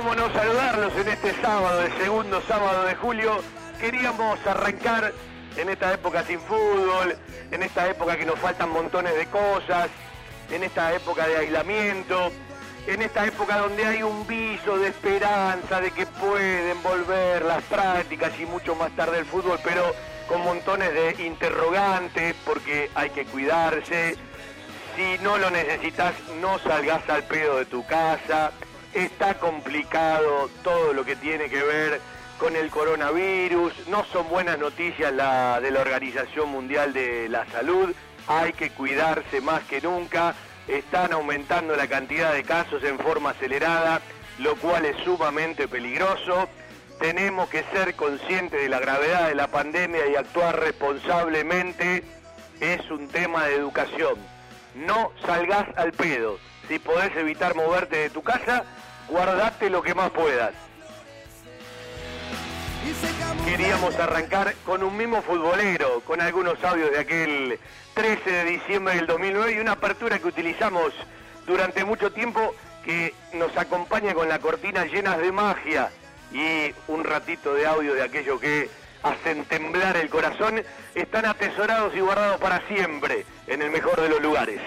¿Cómo no saludarlos en este sábado, el segundo sábado de julio? Queríamos arrancar en esta época sin fútbol, en esta época que nos faltan montones de cosas, en esta época de aislamiento, en esta época donde hay un viso de esperanza de que pueden volver las prácticas y mucho más tarde el fútbol, pero con montones de interrogantes porque hay que cuidarse, si no lo necesitas, no salgas al pedo de tu casa. Está complicado todo lo que tiene que ver con el coronavirus. No son buenas noticias la de la Organización Mundial de la Salud. Hay que cuidarse más que nunca. Están aumentando la cantidad de casos en forma acelerada, lo cual es sumamente peligroso. Tenemos que ser conscientes de la gravedad de la pandemia y actuar responsablemente. Es un tema de educación. No salgas al pedo. Si podés evitar moverte de tu casa, guardate lo que más puedas. Queríamos arrancar con un mismo futbolero, con algunos audios de aquel 13 de diciembre del 2009 y una apertura que utilizamos durante mucho tiempo que nos acompaña con la cortina llenas de magia y un ratito de audio de aquello que hacen temblar el corazón, están atesorados y guardados para siempre en el mejor de los lugares.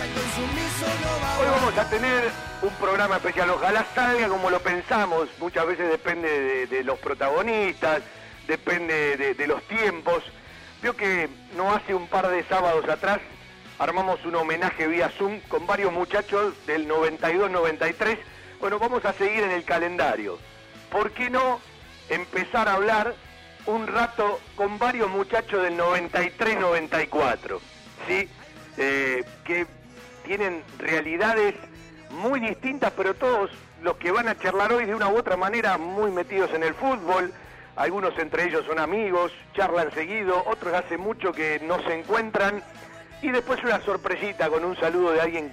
Hoy vamos a tener un programa especial, ojalá salga como lo pensamos, muchas veces depende de, los protagonistas, depende de, de los tiempos. Vio que no hace un par de sábados atrás armamos un homenaje vía Zoom con varios muchachos del 92-93. Bueno, vamos a seguir en el calendario. ¿Por qué no empezar a hablar un rato con varios muchachos del 93-94? ¿Sí? Eh, que tienen realidades muy distintas, pero todos los que van a charlar hoy de una u otra manera muy metidos en el fútbol. Algunos entre ellos son amigos, charlan seguido, otros hace mucho que no se encuentran. Y después una sorpresita con un saludo de alguien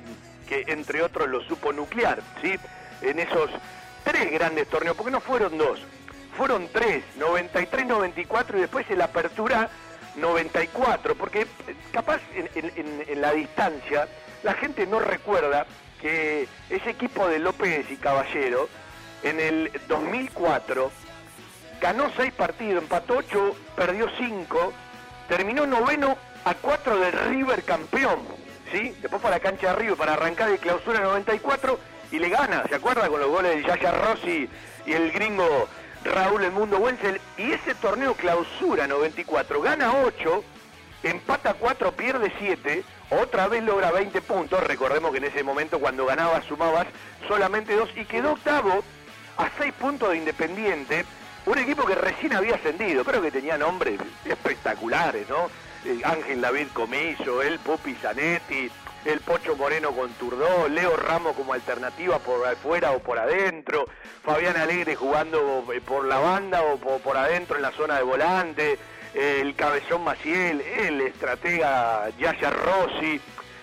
que entre otros lo supo nuclear, ¿sí? En esos tres grandes torneos, porque no fueron dos, fueron tres, 93-94 y después en la apertura 94, porque eh, capaz en, en- en la distancia la gente no recuerda que ese equipo de López y Caballero en el 2004 ganó seis partidos, empató ocho, perdió cinco, terminó noveno a cuatro del River campeón, ¿sí? Después para la cancha de River para arrancar de clausura 94 y le gana, ¿se acuerda? Con los goles de Yaya Rossi y el gringo Raúl El Mundo Wenzel. Y ese torneo clausura 94 gana 8, empata 4, pierde 7, otra vez logra 20 puntos. Recordemos que en ese momento cuando ganabas sumabas solamente 2 y quedó octavo a 6 puntos de Independiente. Un equipo que recién había ascendido, pero que tenía nombres espectaculares, ¿no? Eh, Ángel David Comiso, el Pupi Zanetti, el Pocho Moreno con Turdó, Leo Ramos como alternativa por afuera o por adentro, Fabián Alegre jugando eh, por la banda o por, adentro en la zona de volante, el Cabezón Maciel, el estratega Yaya Rossi,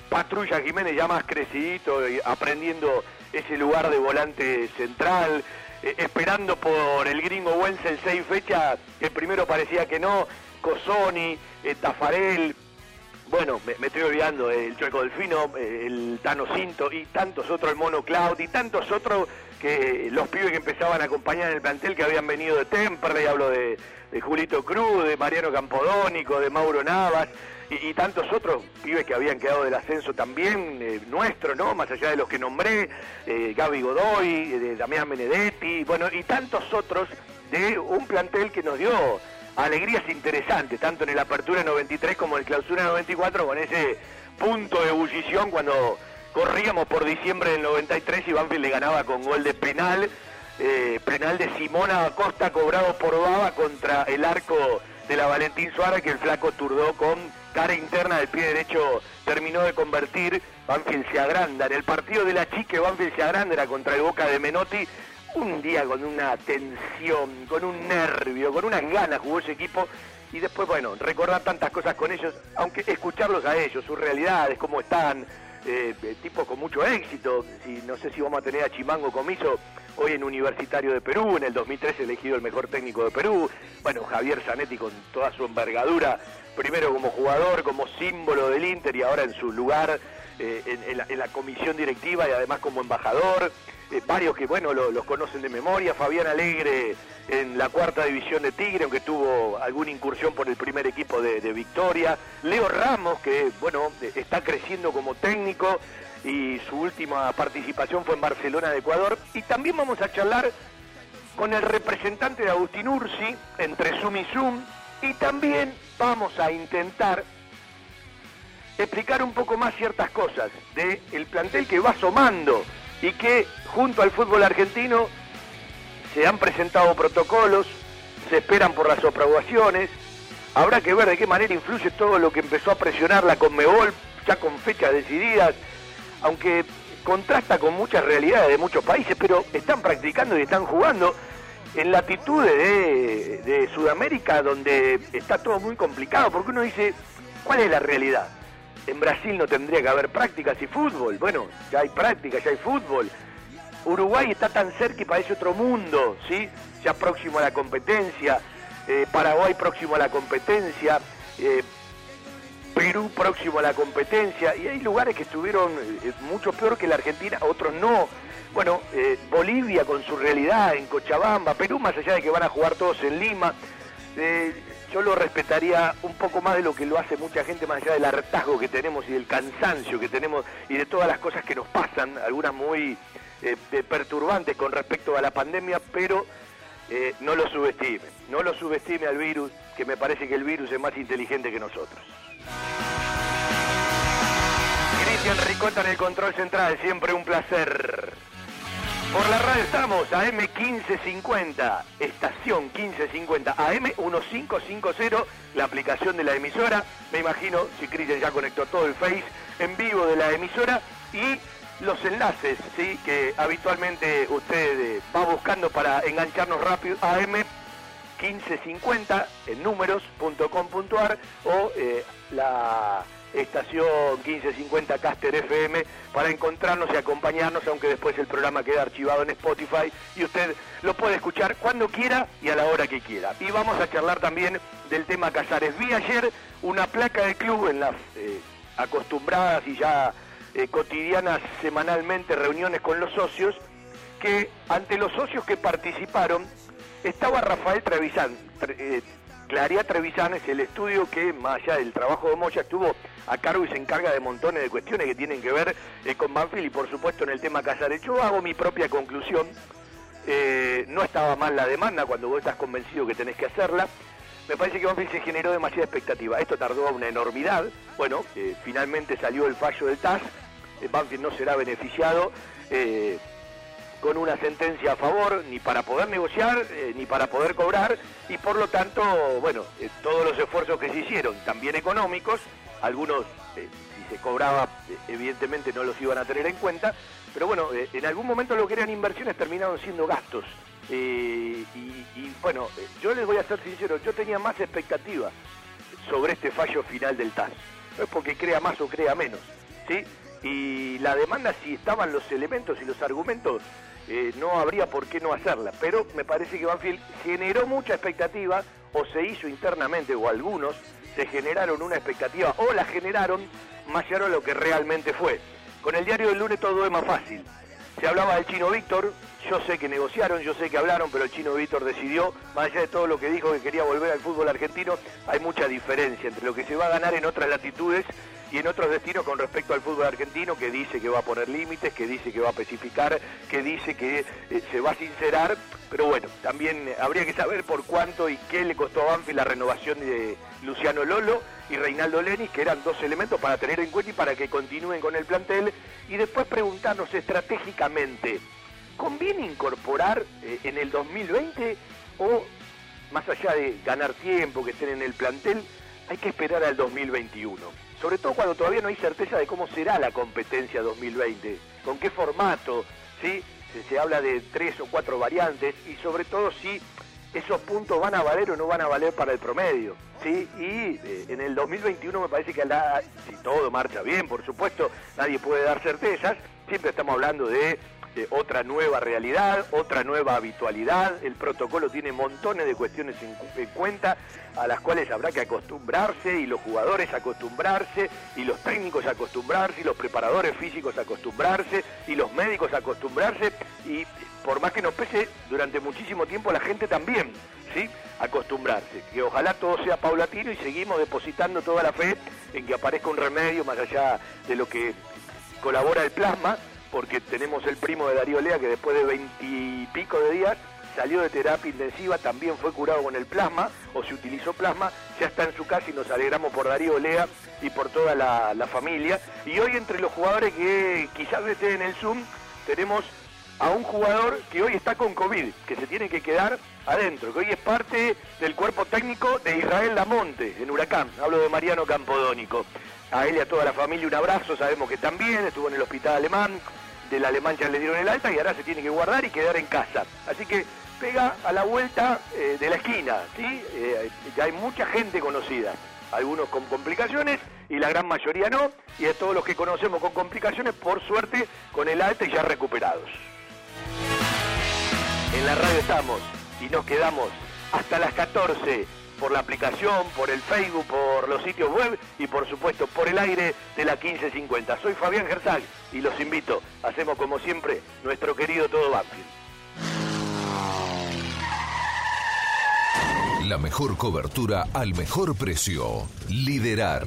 Patrulla Jiménez ya más crecidito, aprendiendo ese lugar de volante central, eh, esperando por el gringo Wenzel seis fechas, el primero parecía que no, Cosoni, eh, Tafarel, bueno, me, estoy olvidando, el Chueco Delfino, el Tano Cinto y tantos otros, el Mono Cloud y tantos otros que los pibes que empezaban a acompañar en el plantel que habían venido de Temperley, hablo de, Julito Cruz, de Mariano Campodónico, de Mauro Navas y, y tantos otros pibes que habían quedado del ascenso también, eh, nuestro, ¿no? Más allá de los que nombré, eh, Gaby Godoy, eh, de Damián Benedetti, bueno, y tantos otros de un plantel que nos dio alegrías interesantes, tanto en el Apertura 93 como en el Clausura 94, con ese punto de ebullición cuando corríamos por diciembre del 93 y Banfield le ganaba con gol de penal, eh, penal de Simona Acosta cobrado por Baba contra el arco de la Valentín Suárez que el flaco turdó con cara interna del pie derecho terminó de convertir, Banfield se agranda. En el partido de la chique Banfield se agranda, contra el Boca de Menotti, un día con una tensión, con un nervio, con unas ganas jugó ese equipo y después, bueno, recordar tantas cosas con ellos, aunque escucharlos a ellos, sus realidades, cómo están, eh, eh, tipos con mucho éxito, si, no sé si vamos a tener a Chimango Comiso hoy en Universitario de Perú, en el 2013 elegido el mejor técnico de Perú, bueno, Javier Zanetti con toda su envergadura, primero como jugador, como símbolo del Inter y ahora en su lugar eh, en, la comisión directiva y además como embajador, eh, varios que bueno lo- los conocen de memoria, Fabián Alegre en la cuarta división de Tigre, aunque tuvo alguna incursión por el primer equipo de, Victoria, Leo Ramos, que bueno, está creciendo como técnico y su última participación fue en Barcelona de Ecuador, y también vamos a charlar con el representante de Agustín Ursi entre Zoom y Zoom, y también vamos a intentar explicar un poco más ciertas cosas del plantel que va asomando y que junto al fútbol argentino se han presentado protocolos, se esperan por las aprobaciones, habrá que ver de qué manera influye todo lo que empezó a presionar la Conmebol ya con fechas decididas, aunque contrasta con muchas realidades de muchos países, pero están practicando y están jugando en latitudes de, de Sudamérica donde está todo muy complicado, porque uno dice, ¿cuál es la realidad? En Brasil no tendría que haber prácticas y fútbol. Bueno, ya hay prácticas, ya hay fútbol. Uruguay está tan cerca y parece otro mundo, ¿sí? Ya próximo a la competencia. Eh, Paraguay próximo a la competencia. Eh, Perú próximo a la competencia. Y hay lugares que estuvieron eh, mucho peor que la Argentina, otros no. Bueno, eh, Bolivia con su realidad en Cochabamba. Perú más allá de que van a jugar todos en Lima. Yo lo respetaría un poco más de lo que lo hace mucha gente, más allá del hartazgo que tenemos y del cansancio que tenemos y de todas las cosas que nos pasan, algunas muy eh, perturbantes con respecto a la pandemia, pero eh, no lo subestime, no lo subestime al virus, que me parece que el virus es más inteligente que nosotros. Cristian Ricota en el control central, siempre un placer. Por la radio estamos, AM 1550, estación 1550, AM 1550, la aplicación de la emisora. Me imagino, si Cristian ya conectó todo el Face en vivo de la emisora y los enlaces, sí, que habitualmente usted eh, va buscando para engancharnos rápido, AM 1550 en números.com.ar o eh, la estación 1550 Caster FM para encontrarnos y acompañarnos, aunque después el programa queda archivado en Spotify y usted lo puede escuchar cuando quiera y a la hora que quiera. Y vamos a charlar también del tema Casares. Vi ayer una placa de club en las eh, acostumbradas y ya eh, cotidianas semanalmente reuniones con los socios, que ante los socios que participaron estaba Rafael Trevisan. Tre- eh, Claria Trevisan es el estudio que, más allá del trabajo de Moya, estuvo a cargo y se encarga de montones de cuestiones que tienen que ver eh, con Banfield y, por supuesto, en el tema Casares. Yo hago mi propia conclusión. Eh, no estaba mal la demanda cuando vos estás convencido que tenés que hacerla. Me parece que Banfield se generó demasiada expectativa. Esto tardó una enormidad. Bueno, eh, finalmente salió el fallo del TAS. Banfield no será beneficiado. Con una sentencia a favor, ni para poder negociar, eh, ni para poder cobrar, y por lo tanto, bueno, eh, todos los esfuerzos que se hicieron, también económicos, algunos, eh, si se cobraba, evidentemente no los iban a tener en cuenta, pero bueno, en algún momento lo que eran inversiones terminaron siendo gastos. Y, y, bueno, yo les voy a ser sincero, yo tenía más expectativa sobre este fallo final del TAS. No es porque crea más o crea menos, ¿sí? Y la demanda, si estaban los elementos y los argumentos, eh, no habría por qué no hacerla. Pero me parece que Banfield generó mucha expectativa, o se hizo internamente, o algunos se generaron una expectativa, o la generaron más allá de lo que realmente fue. Con el diario del lunes todo es más fácil. Se hablaba del chino Víctor, yo sé que negociaron, yo sé que hablaron, pero el chino Víctor decidió, más allá de todo lo que dijo que quería volver al fútbol argentino, hay mucha diferencia entre lo que se va a ganar en otras latitudes en otros destinos con respecto al fútbol argentino, que dice que va a poner límites, que dice que va a especificar, que dice que eh, se va a sincerar, pero bueno, también habría que saber por cuánto y qué le costó a Banfield la renovación de Luciano Lolo y Reinaldo Lenis, que eran dos elementos para tener en cuenta y para que continúen con el plantel, y después preguntarnos estratégicamente, ¿conviene incorporar eh, en el 2020 o más allá de ganar tiempo, que estén en el plantel, hay que esperar al 2021? Sobre todo cuando todavía no hay certeza de cómo será la competencia 2020, con qué formato, ¿sí? Se, habla de tres o cuatro variantes y sobre todo si esos puntos van a valer o no van a valer para el promedio, ¿sí? Y eh, en el 2021 me parece que si todo marcha bien, por supuesto, nadie puede dar certezas, siempre estamos hablando de, de otra nueva realidad, otra nueva habitualidad, el protocolo tiene montones de cuestiones en, en cuenta a las cuales habrá que acostumbrarse y los jugadores acostumbrarse y los técnicos acostumbrarse y los preparadores físicos acostumbrarse y los médicos acostumbrarse. Y por más que nos pese durante muchísimo tiempo la gente también, ¿sí? Acostumbrarse, que ojalá todo sea paulatino y seguimos depositando toda la fe en que aparezca un remedio más allá de lo que colabora el plasma, porque tenemos el primo de Darío Lea que después de veintipico de días salió de terapia intensiva, también fue curado con el plasma, o se utilizó plasma, ya está en su casa y nos alegramos por Darío Lea y por toda la, la familia. Y hoy entre los jugadores que quizás estén en el Zoom, tenemos a un jugador que hoy está con COVID, que se tiene que quedar adentro, que hoy es parte del cuerpo técnico de Israel Lamonte, en Huracán. Hablo de Mariano Campodónico. A él y a toda la familia un abrazo, sabemos que también estuvo en el hospital alemán, del alemán ya le dieron el alta y ahora se tiene que guardar y quedar en casa. Así que pega a la vuelta eh, de la esquina, ¿sí? Eh, ya hay mucha gente conocida, algunos con complicaciones y la gran mayoría no, y de todos los que conocemos con complicaciones, por suerte, con el alta y ya recuperados. En la radio estamos y nos quedamos hasta las 14 por la aplicación, por el Facebook, por los sitios web y por supuesto por el aire de la 1550. Soy Fabián Gersag y los invito, hacemos como siempre nuestro querido Todo Banfield. La mejor cobertura al mejor precio. Liderar.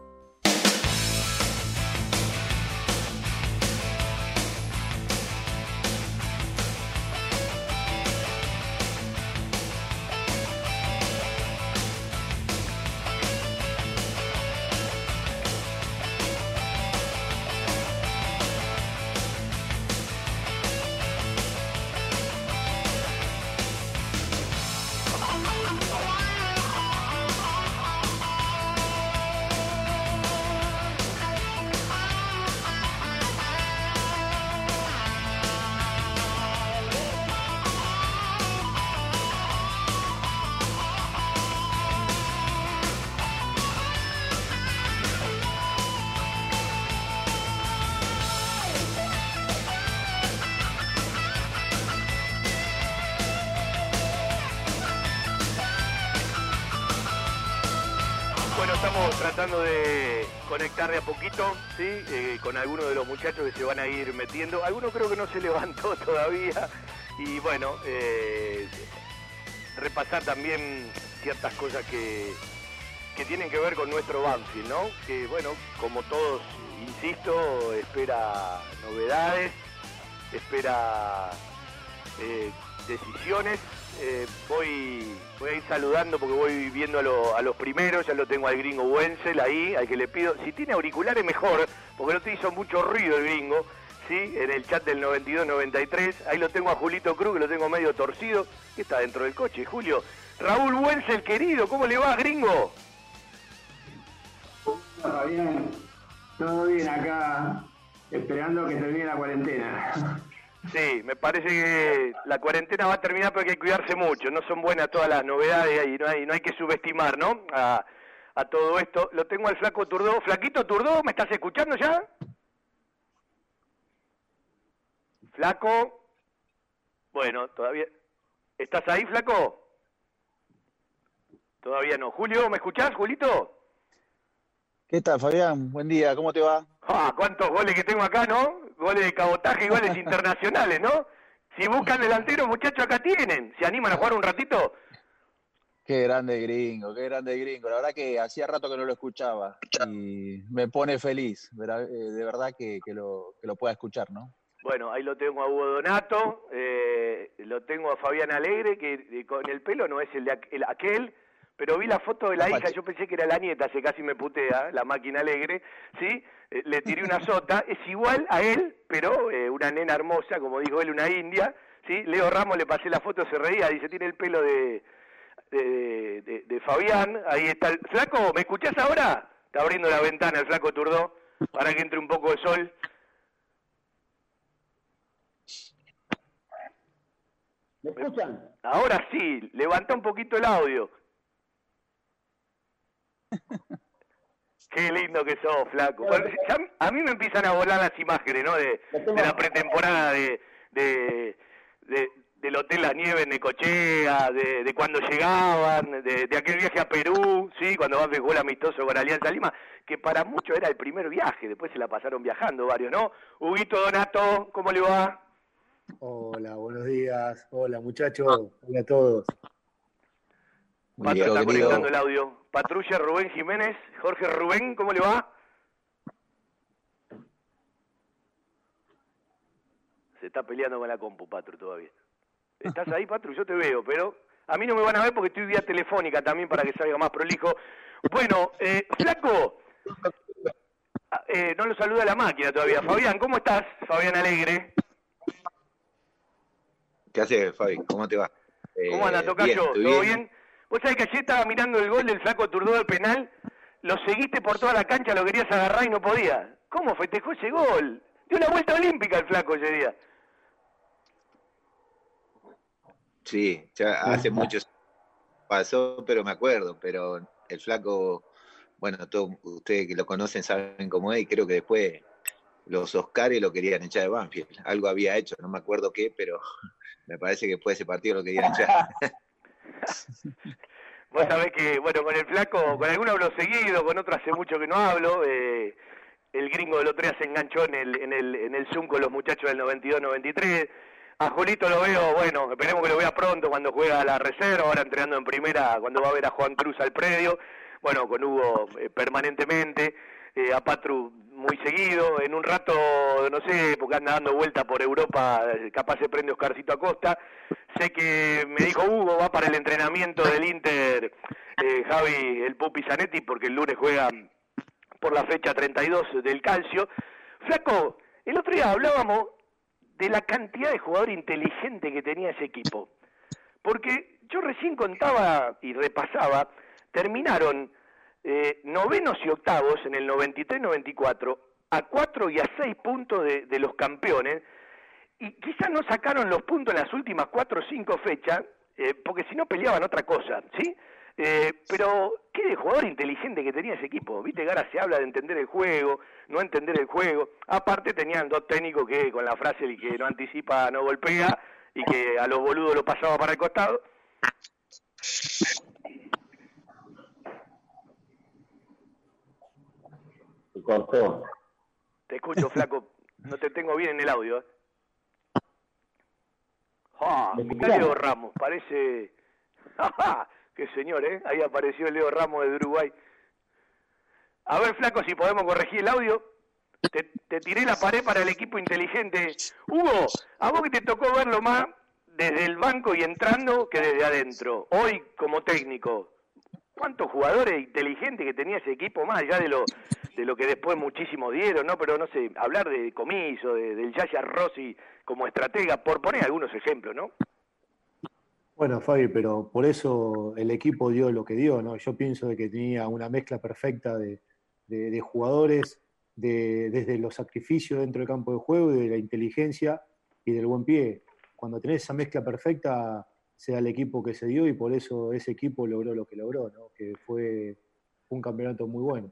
Van a ir metiendo. Algunos creo que no se levantó todavía. Y bueno, eh, repasar también ciertas cosas que, que tienen que ver con nuestro Banfield, ¿no? Que bueno, como todos, insisto, espera novedades, espera eh, decisiones. Eh, voy, a ir saludando porque voy viendo a los primeros, ya lo tengo al gringo Wenzel ahí, al que le pido, si tiene auriculares mejor, porque no te hizo mucho ruido el gringo, ¿sí? En el chat del 92-93, ahí lo tengo a Julito Cruz, que lo tengo medio torcido, que está dentro del coche, Julio. Raúl Wenzel, querido, ¿cómo le va, gringo? Todo bien, todo bien acá, esperando que termine la cuarentena. Sí, me parece que la cuarentena va a terminar, pero hay que cuidarse mucho. No son buenas todas las novedades y no hay, no hay que subestimar, ¿no? A, a todo esto. Lo tengo al flaco Turdó. Flaquito Turdó, ¿me estás escuchando ya? Flaco. Bueno, todavía. ¿Estás ahí, flaco? Todavía no. Julio, ¿me escuchás, Julito? ¿Qué tal, Fabián? Buen día, ¿cómo te va? Ah, cuántos goles que tengo acá, ¿no? Goles de cabotaje y goles internacionales, ¿no? Si buscan delantero, muchachos, acá tienen. ¿Se animan a jugar un ratito? Qué grande gringo, qué grande gringo. La verdad que hacía rato que no lo escuchaba y me pone feliz. Eh, de verdad que, que lo, que lo pueda escuchar, ¿no? Bueno, ahí lo tengo a Hugo Donato, eh, lo tengo a Fabián Alegre, que eh, con el pelo no es el de aqu- el- aquel, pero vi la foto de la hija, yo pensé que era la nieta, se casi me putea, la máquina alegre, ¿sí? Eh, le tiré una sota, es igual a él, pero eh, una nena hermosa, como dijo él, una india, ¿sí? Leo Ramos le pasé la foto, se reía, dice, tiene el pelo de, de, de- de Fabián, ahí está el... Flaco, ¿me escuchás ahora? Está abriendo la ventana el Flaco Turdó, para que entre un poco de sol. ¿Me escuchan? Ahora sí, levanta un poquito el audio. Qué lindo que sos, flaco. Bueno, ya a mí me empiezan a volar las imágenes, ¿no? De, de la pretemporada de, de, de, del Hotel La Nieve en Necochea, de, de cuando llegaban, de, de aquel viaje a Perú, sí, cuando Banfield jugó el amistoso con Alianza Lima, que para muchos era el primer viaje, después se la pasaron viajando varios, ¿no? Huguito Donato, ¿cómo le va? Hola, buenos días. Hola, muchachos. Hola a todos. Patru Querido, está querido. conectando el audio. Patrulla Rubén Jiménez, Jorge Rubén, ¿cómo le va? Se está peleando con la compu, Patru, todavía. ¿Estás ahí, Patru? Yo te veo, pero a mí no me van a ver porque estoy vía telefónica también para que salga más prolijo. Bueno, eh, Flaco, ah, eh, no lo saluda la máquina todavía. Fabián, ¿cómo estás? Fabián Alegre. ¿Qué haces, Fabi? ¿Cómo te va? ¿Cómo anda, Eh, Tocayo? ¿Todo bien? Vos sabés que ayer estaba mirando el gol del flaco Turdó del penal, lo seguiste por toda la cancha, lo querías agarrar y no podía. ¿Cómo festejó ese gol? Dio una vuelta olímpica el flaco ese día. Sí, ya hace mucho pasó, pero me acuerdo, pero el flaco, bueno, todos ustedes que lo conocen saben cómo es y creo que después los Oscars lo querían echar de Banfield. Algo había hecho, no me acuerdo qué, pero me parece que después de ese partido lo querían echar. Vos sabés que, bueno, con el flaco, con algunos hablo seguido, con otros hace mucho que no hablo. eh, el gringo del otro día se enganchó en el, en el, en el Zoom con los muchachos del 92-93. A Julito lo veo, bueno, esperemos que lo vea pronto cuando juega a la reserva, ahora entrenando en primera, cuando va a ver a Juan Cruz al predio. Bueno, con Hugo eh, permanentemente, eh, a Patru muy seguido. En un rato, no sé, porque anda dando vuelta por Europa, capaz se prende Oscarcito Acosta. Sé que me dijo Hugo, va para el entrenamiento del Inter, eh, Javi, el Pupi Zanetti, porque el lunes juega por la fecha 32 del calcio. Flaco, el otro día hablábamos de la cantidad de jugador inteligente que tenía ese equipo. Porque yo recién contaba y repasaba, terminaron eh, novenos y octavos en el 93-94 a cuatro y a seis puntos de, los campeones y quizás no sacaron los puntos en las últimas cuatro o cinco fechas eh, porque si no peleaban otra cosa, ¿sí? Eh, pero qué de jugador inteligente que tenía ese equipo. Viste que ahora se habla de entender el juego, no entender el juego. Aparte tenían dos técnicos que con la frase el que no anticipa no golpea y que a los boludos lo pasaba para el costado. Se cortó. Te escucho, flaco. No te tengo bien en el audio. ¿eh? Ah, ¿Me mirá? Leo Ramos, parece... ¡Ja, ¡Qué señor, eh! Ahí apareció Leo Ramos de Uruguay. A ver, flaco, si podemos corregir el audio. Te, te tiré la pared para el equipo inteligente. Hugo, a vos que te tocó verlo más desde el banco y entrando que desde adentro. Hoy, como técnico, ¿cuántos jugadores inteligentes que tenía ese equipo más allá de lo, de lo que después muchísimos dieron, ¿no? Pero no sé, hablar de Comiso, de, del Yaya Rossi como estratega, por poner algunos ejemplos, ¿no? Bueno, Fabi, pero por eso el equipo dio lo que dio, ¿no? Yo pienso de que tenía una mezcla perfecta de, de- jugadores, de, desde los sacrificios dentro del campo de juego, y de la inteligencia y del buen pie. Cuando tenés esa mezcla perfecta, se el equipo que se dio y por eso ese equipo logró lo que logró, ¿no? Que fue un campeonato muy bueno.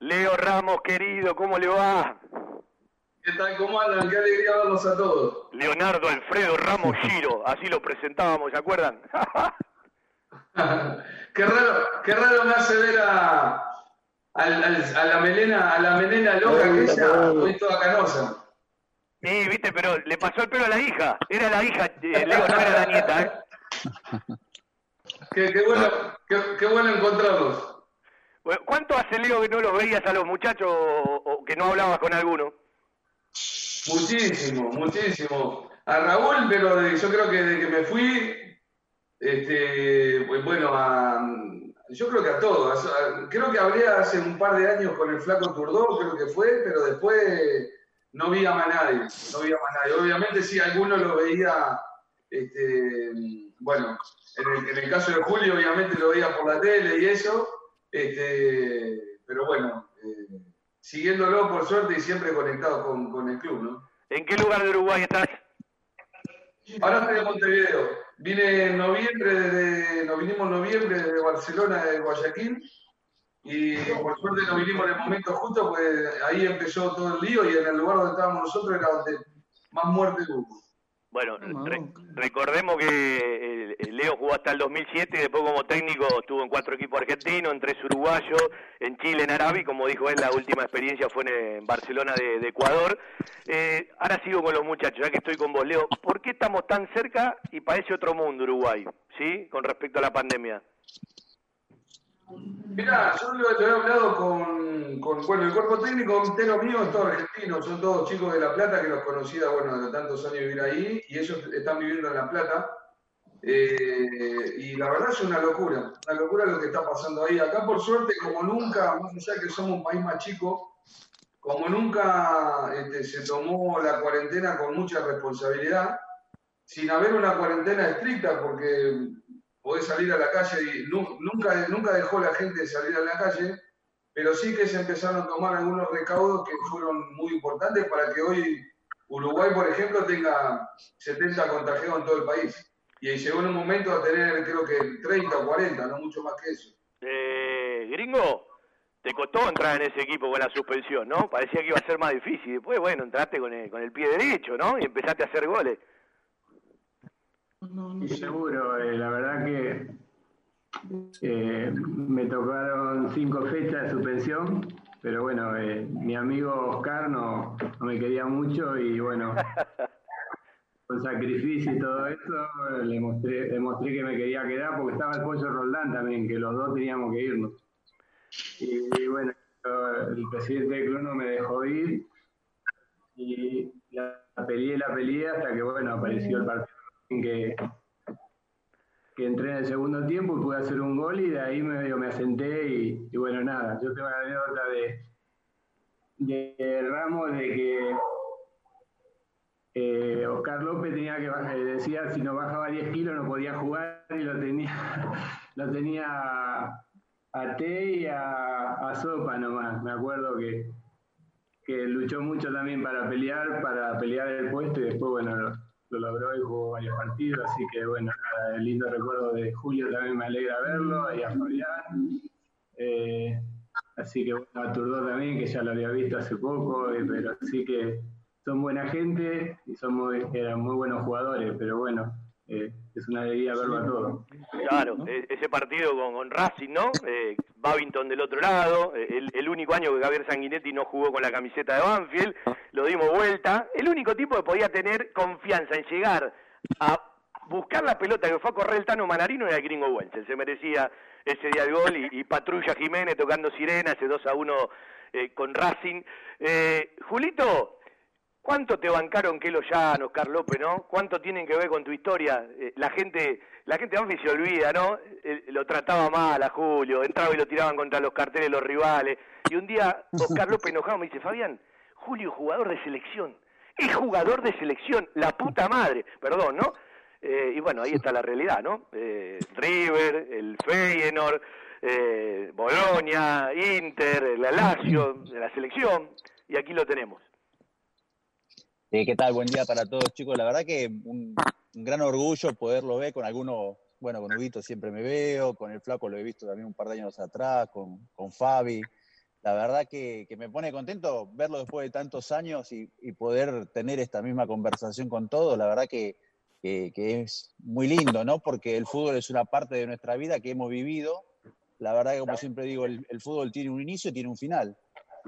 Leo Ramos, querido, ¿cómo le va? ¿Qué tal? ¿Cómo andan? Qué alegría verlos a todos. Leonardo Alfredo Ramos Giro, así lo presentábamos, ¿se acuerdan? qué raro, qué raro me hace ver a, la melena, a la melena loca que ella, hoy toda canosa. Sí, viste, pero le pasó el pelo a la hija. Era la hija, eh, Leo, no era la nieta, ¿eh? Qué, qué bueno, qué, qué bueno encontrarlos. ¿Cuánto hace, Leo, que no los veías a los muchachos o, que no hablabas con alguno? Muchísimo, muchísimo. A Raúl, pero de- yo creo que desde que me fui, este, bueno, a, yo creo que a todos. Creo que hablé hace un par de años con el flaco Turdó, creo que fue, pero después no vi a más nadie, no vi a más nadie. Obviamente sí, alguno lo veía, este, bueno, en el, en el caso de Julio obviamente lo veía por la tele y eso, este, pero bueno, eh, siguiéndolo por suerte y siempre conectado con, con el club, ¿no? ¿En qué lugar de Uruguay estás? Ahora estoy en Montevideo. Vine en noviembre, desde, nos vinimos en noviembre de Barcelona, de Guayaquil, y por suerte nos vinimos en el momento justo, pues ahí empezó todo el lío y en el lugar donde estábamos nosotros era donde más muerte hubo. Bueno, re- recordemos que eh, Leo jugó hasta el 2007 y después como técnico estuvo en cuatro equipos argentinos, en tres uruguayos, en Chile, en Arabia y como dijo él, la última experiencia fue en, en Barcelona de, de Ecuador. Eh, ahora sigo con los muchachos, ya que estoy con vos, Leo. ¿Por qué estamos tan cerca y parece otro mundo Uruguay, sí, con respecto a la pandemia? Mirá, yo lo, he hablado con, con, bueno, el cuerpo técnico entero mío es todo argentino, son todos chicos de La Plata que los conocía, bueno, de tantos años vivir ahí, y ellos están viviendo en La Plata. Eh, y la verdad es una locura, una locura lo que está pasando ahí. Acá, por suerte, como nunca, más allá que somos un país más chico, como nunca este, se tomó la cuarentena con mucha responsabilidad, sin haber una cuarentena estricta, porque podés salir a la calle y nu- nunca, nunca dejó la gente salir a la calle, pero sí que se empezaron a tomar algunos recaudos que fueron muy importantes para que hoy Uruguay, por ejemplo, tenga 70 contagiados en todo el país. Y llegó en un momento a tener, creo que 30 o 40, no mucho más que eso. Eh, gringo, te costó entrar en ese equipo con la suspensión, ¿no? Parecía que iba a ser más difícil. Después, bueno, entraste con el, con el pie derecho, ¿no? Y empezaste a hacer goles. Seguro, eh, la verdad que eh, me tocaron cinco fechas de suspensión, pero bueno, eh, mi amigo Oscar no, no me quería mucho y bueno, con sacrificio y todo eso, eh, le mostré, le mostré que me quería quedar porque estaba el pollo Roldán también, que los dos teníamos que irnos. Y, y bueno, el presidente del club no me dejó ir y la, peleé, la peleé hasta que bueno, apareció el partido que, que entré en el segundo tiempo y pude hacer un gol y de ahí medio me asenté y, bueno, nada, yo tengo la anécdota de, de Ramos de que eh, Oscar López tenía que bajar, decía si no bajaba 10 kilos no podía jugar y lo tenía, lo tenía a T y a, a Sopa nomás. Me acuerdo que, que luchó mucho también para pelear, para pelear el puesto y después, bueno, lo, lo logró y jugó varios partidos. Así que, bueno, el lindo recuerdo de Julio también me alegra verlo y a Fabián. Eh, así que, bueno, a Turdó también, que ya lo había visto hace poco, eh, pero sí que son buena gente y son eran muy buenos jugadores, pero bueno, eh, es una alegría verlo a todos. Claro, e- ese partido con, con Racing, ¿no? Eh, Babington del otro lado, eh, el, el único año que Gabriel Sanguinetti no jugó con la camiseta de Banfield, lo dimos vuelta. El único tipo que podía tener confianza en llegar a buscar la pelota que fue a correr el Tano Manarino era el gringo Wenzel. Se merecía ese día el gol y, y Patrulla Jiménez tocando sirena, ese 2 a 1 eh, con Racing. Eh, Julito, ¿Cuánto te bancaron Kelo Llano, Oscar López, no? ¿Cuánto tienen que ver con tu historia? Eh, la gente, la gente Banfield se olvida, ¿no? Eh, lo trataba mal a Julio, entraba y lo tiraban contra los carteles los rivales. Y un día Oscar López enojado me dice, Fabián, Julio jugador de selección. Es jugador de selección, la puta madre. Perdón, ¿no? Eh, y bueno, ahí está la realidad, ¿no? River, el Feyenoord, Bolonia, Inter, la Lazio, la selección. Y aquí lo tenemos. Eh, ¿Qué tal? Buen día para todos, chicos. La verdad que un, un gran orgullo poderlo ver con algunos, bueno, con Ubito siempre me veo, con el Flaco lo he visto también un par de años atrás, con, con Fabi. La verdad que, que me pone contento verlo después de tantos años y, y poder tener esta misma conversación con todos. La verdad que, que, que es muy lindo, ¿no? Porque el fútbol es una parte de nuestra vida que hemos vivido. La verdad que, como siempre digo, el, el fútbol tiene un inicio y tiene un final.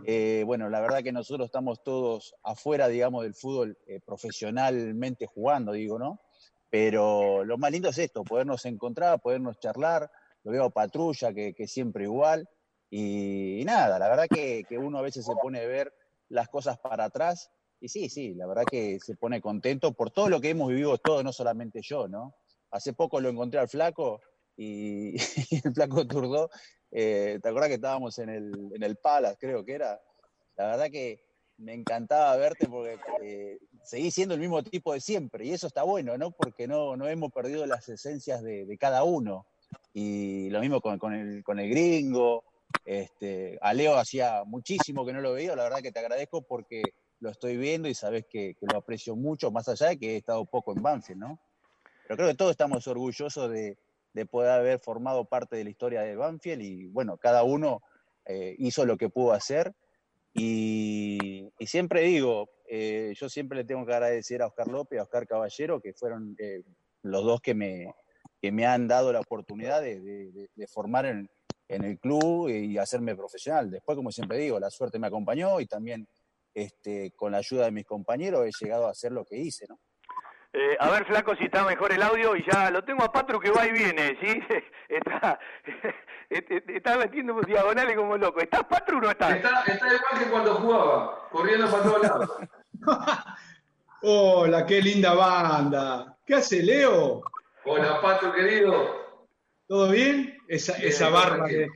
Eh, bueno, la verdad que nosotros estamos todos afuera, digamos, del fútbol eh, profesionalmente jugando, digo, ¿no? Pero lo más lindo es esto, podernos encontrar, podernos charlar, lo veo Patrulla, que, que siempre igual, y, y nada, la verdad que, que, uno a veces se pone a ver las cosas para atrás, y sí, sí, la verdad que se pone contento por todo lo que hemos vivido todos, no solamente yo, ¿no? Hace poco lo encontré al flaco, y, el flaco Turdó, eh, ¿te acuerdas que estábamos en el, en el Palace, creo que era? La verdad que me encantaba verte porque eh, seguís siendo el mismo tipo de siempre y eso está bueno, ¿no? Porque no, no hemos perdido las esencias de, cada uno. Y lo mismo con, el, con el gringo. Este, hacía muchísimo que no lo veía, la verdad que te agradezco porque lo estoy viendo y sabes que, que lo aprecio mucho, más allá de que he estado poco en Banfield, ¿no? Pero creo que todos estamos orgullosos de, de poder haber formado parte de la historia de Banfield y bueno, cada uno eh, hizo lo que pudo hacer y, siempre digo, eh, yo siempre le tengo que agradecer a Oscar López a Oscar Caballero, que fueron eh, los dos que me, que me han dado la oportunidad de, de- de formar en, en el club y hacerme profesional. Después, como siempre digo, la suerte me acompañó y también este, con la ayuda de mis compañeros he llegado a hacer lo que hice, ¿no? Eh, a ver, Flaco, si está mejor el audio y ya lo tengo a Patro que va y viene, ¿sí? Está, está metiendo diagonales como loco. ¿Estás, Patro, o no estás? Está, está igual que cuando jugaba, corriendo para todos lados. Hola, qué linda banda. ¿Qué hace Leo? Hola, Pato, querido. ¿Todo bien? Esa, Bien, esa barba de,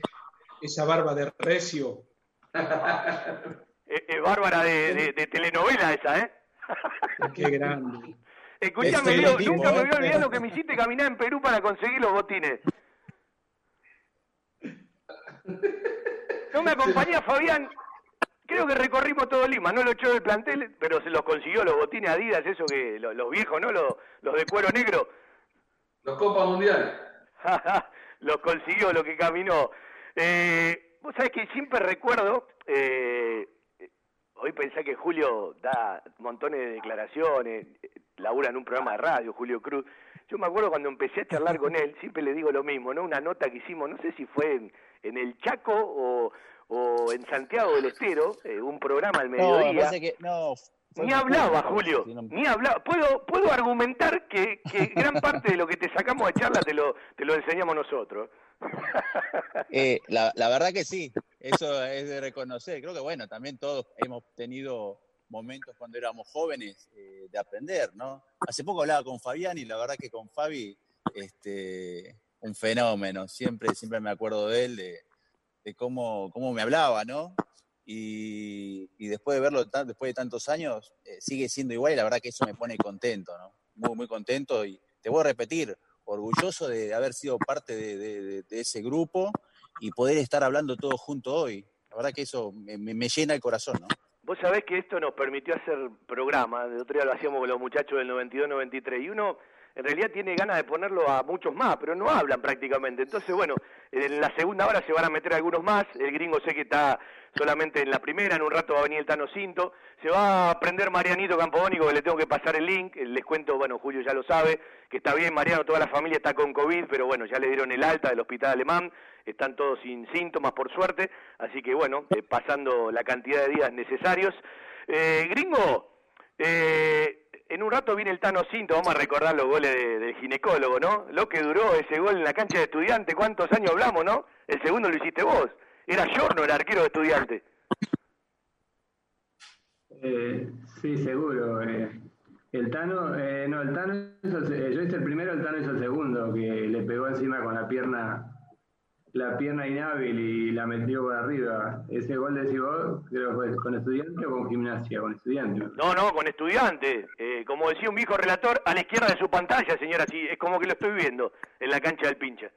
esa barba de recio. Eh, eh, bárbara de, de- de telenovela esa, ¿eh? Qué grande. Escuchame, Leo, tipo, nunca me ¿eh? voy a olvidar lo que me hiciste caminar en Perú para conseguir los botines. No me acompañé a Fabián. Creo que recorrimos todo Lima, no lo echó del plantel, pero se los consiguió los botines Adidas, esos que los, los viejos, ¿no? Los, los de cuero negro. Los Copa Mundial. los consiguió, lo que caminó. Eh, Vos sabés que siempre recuerdo, eh, hoy pensé que Julio da montones de declaraciones, labura en un programa de radio, Julio Cruz. Yo me acuerdo cuando empecé a charlar con él, siempre le digo lo mismo, ¿no? Una nota que hicimos, no sé si fue en, en el Chaco o, o en Santiago del Estero, eh, un programa al No, me mediodía. parece que no. Ni hablaba, Julio, si no- ni hablaba. Puedo, puedo argumentar que, que gran parte de lo que te sacamos de charla te lo, te lo enseñamos nosotros. Eh, la, la verdad que sí, eso es de reconocer. Creo que bueno, también todos hemos tenido momentos cuando éramos jóvenes eh, de aprender, ¿no? Hace poco hablaba con Fabián y la verdad que con Fabi, este, un fenómeno. Siempre, siempre me acuerdo de él, de, de cómo, cómo me hablaba, ¿no? Y, y después de verlo después de tantos años, eh, sigue siendo igual y la verdad que eso me pone contento, ¿no? Muy, muy contento y te voy a repetir, orgulloso de haber sido parte de- de- de ese grupo y poder estar hablando todos juntos hoy. La verdad que eso me, me- llena el corazón, ¿no? Vos sabés que esto nos permitió hacer programa, el otro día lo hacíamos con los muchachos del 92-93, y uno en realidad tiene ganas de ponerlo a muchos más, pero no hablan prácticamente. Entonces, bueno, en la segunda hora se van a meter algunos más, el gringo sé que está solamente en la primera, en un rato va a venir el Tano Cinto, se va a prender Marianito Campodónico, que le tengo que pasar el link, les cuento, bueno, Julio ya lo sabe, que está bien, Mariano, toda la familia está con COVID, pero bueno, ya le dieron el alta del hospital alemán, están todos sin síntomas por suerte, así que bueno, eh, pasando la cantidad de días necesarios. Eh, gringo, eh, en un rato viene el Tano Cinto, vamos a recordar los goles de- del ginecólogo, ¿no? Lo que duró ese gol en la cancha de estudiante, ¿cuántos años hablamos, no? El segundo lo hiciste vos, era Giorno el arquero de estudiante. Eh, sí, seguro. eh. El Tano, eh, no, el Tano hizo yo hice el primero, el Tano hizo el segundo, que le pegó encima con la pierna, la pierna inhábil y la metió por arriba. Ese gol de vos, creo que fue con estudiante o con gimnasia, con estudiante. No, no, con estudiante. Eh, como decía un viejo relator, a la izquierda de su pantalla, señora, sí, es como que lo estoy viendo en la cancha del pincha.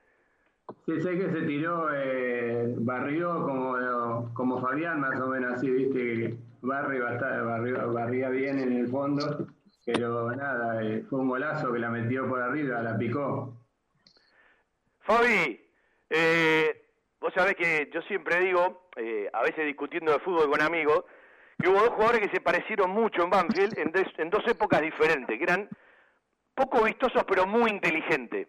Sí, sé que se tiró, eh, barrió como, como Fabián, más o menos así, viste, que barrió, barría bien en el fondo, pero nada, eh, fue un golazo que la metió por arriba, la picó. Fabi, eh, vos sabés que yo siempre digo, eh, a veces discutiendo de fútbol con amigos, que hubo dos jugadores que se parecieron mucho en Banfield en, des- en dos épocas diferentes, que eran poco vistosos pero muy inteligentes.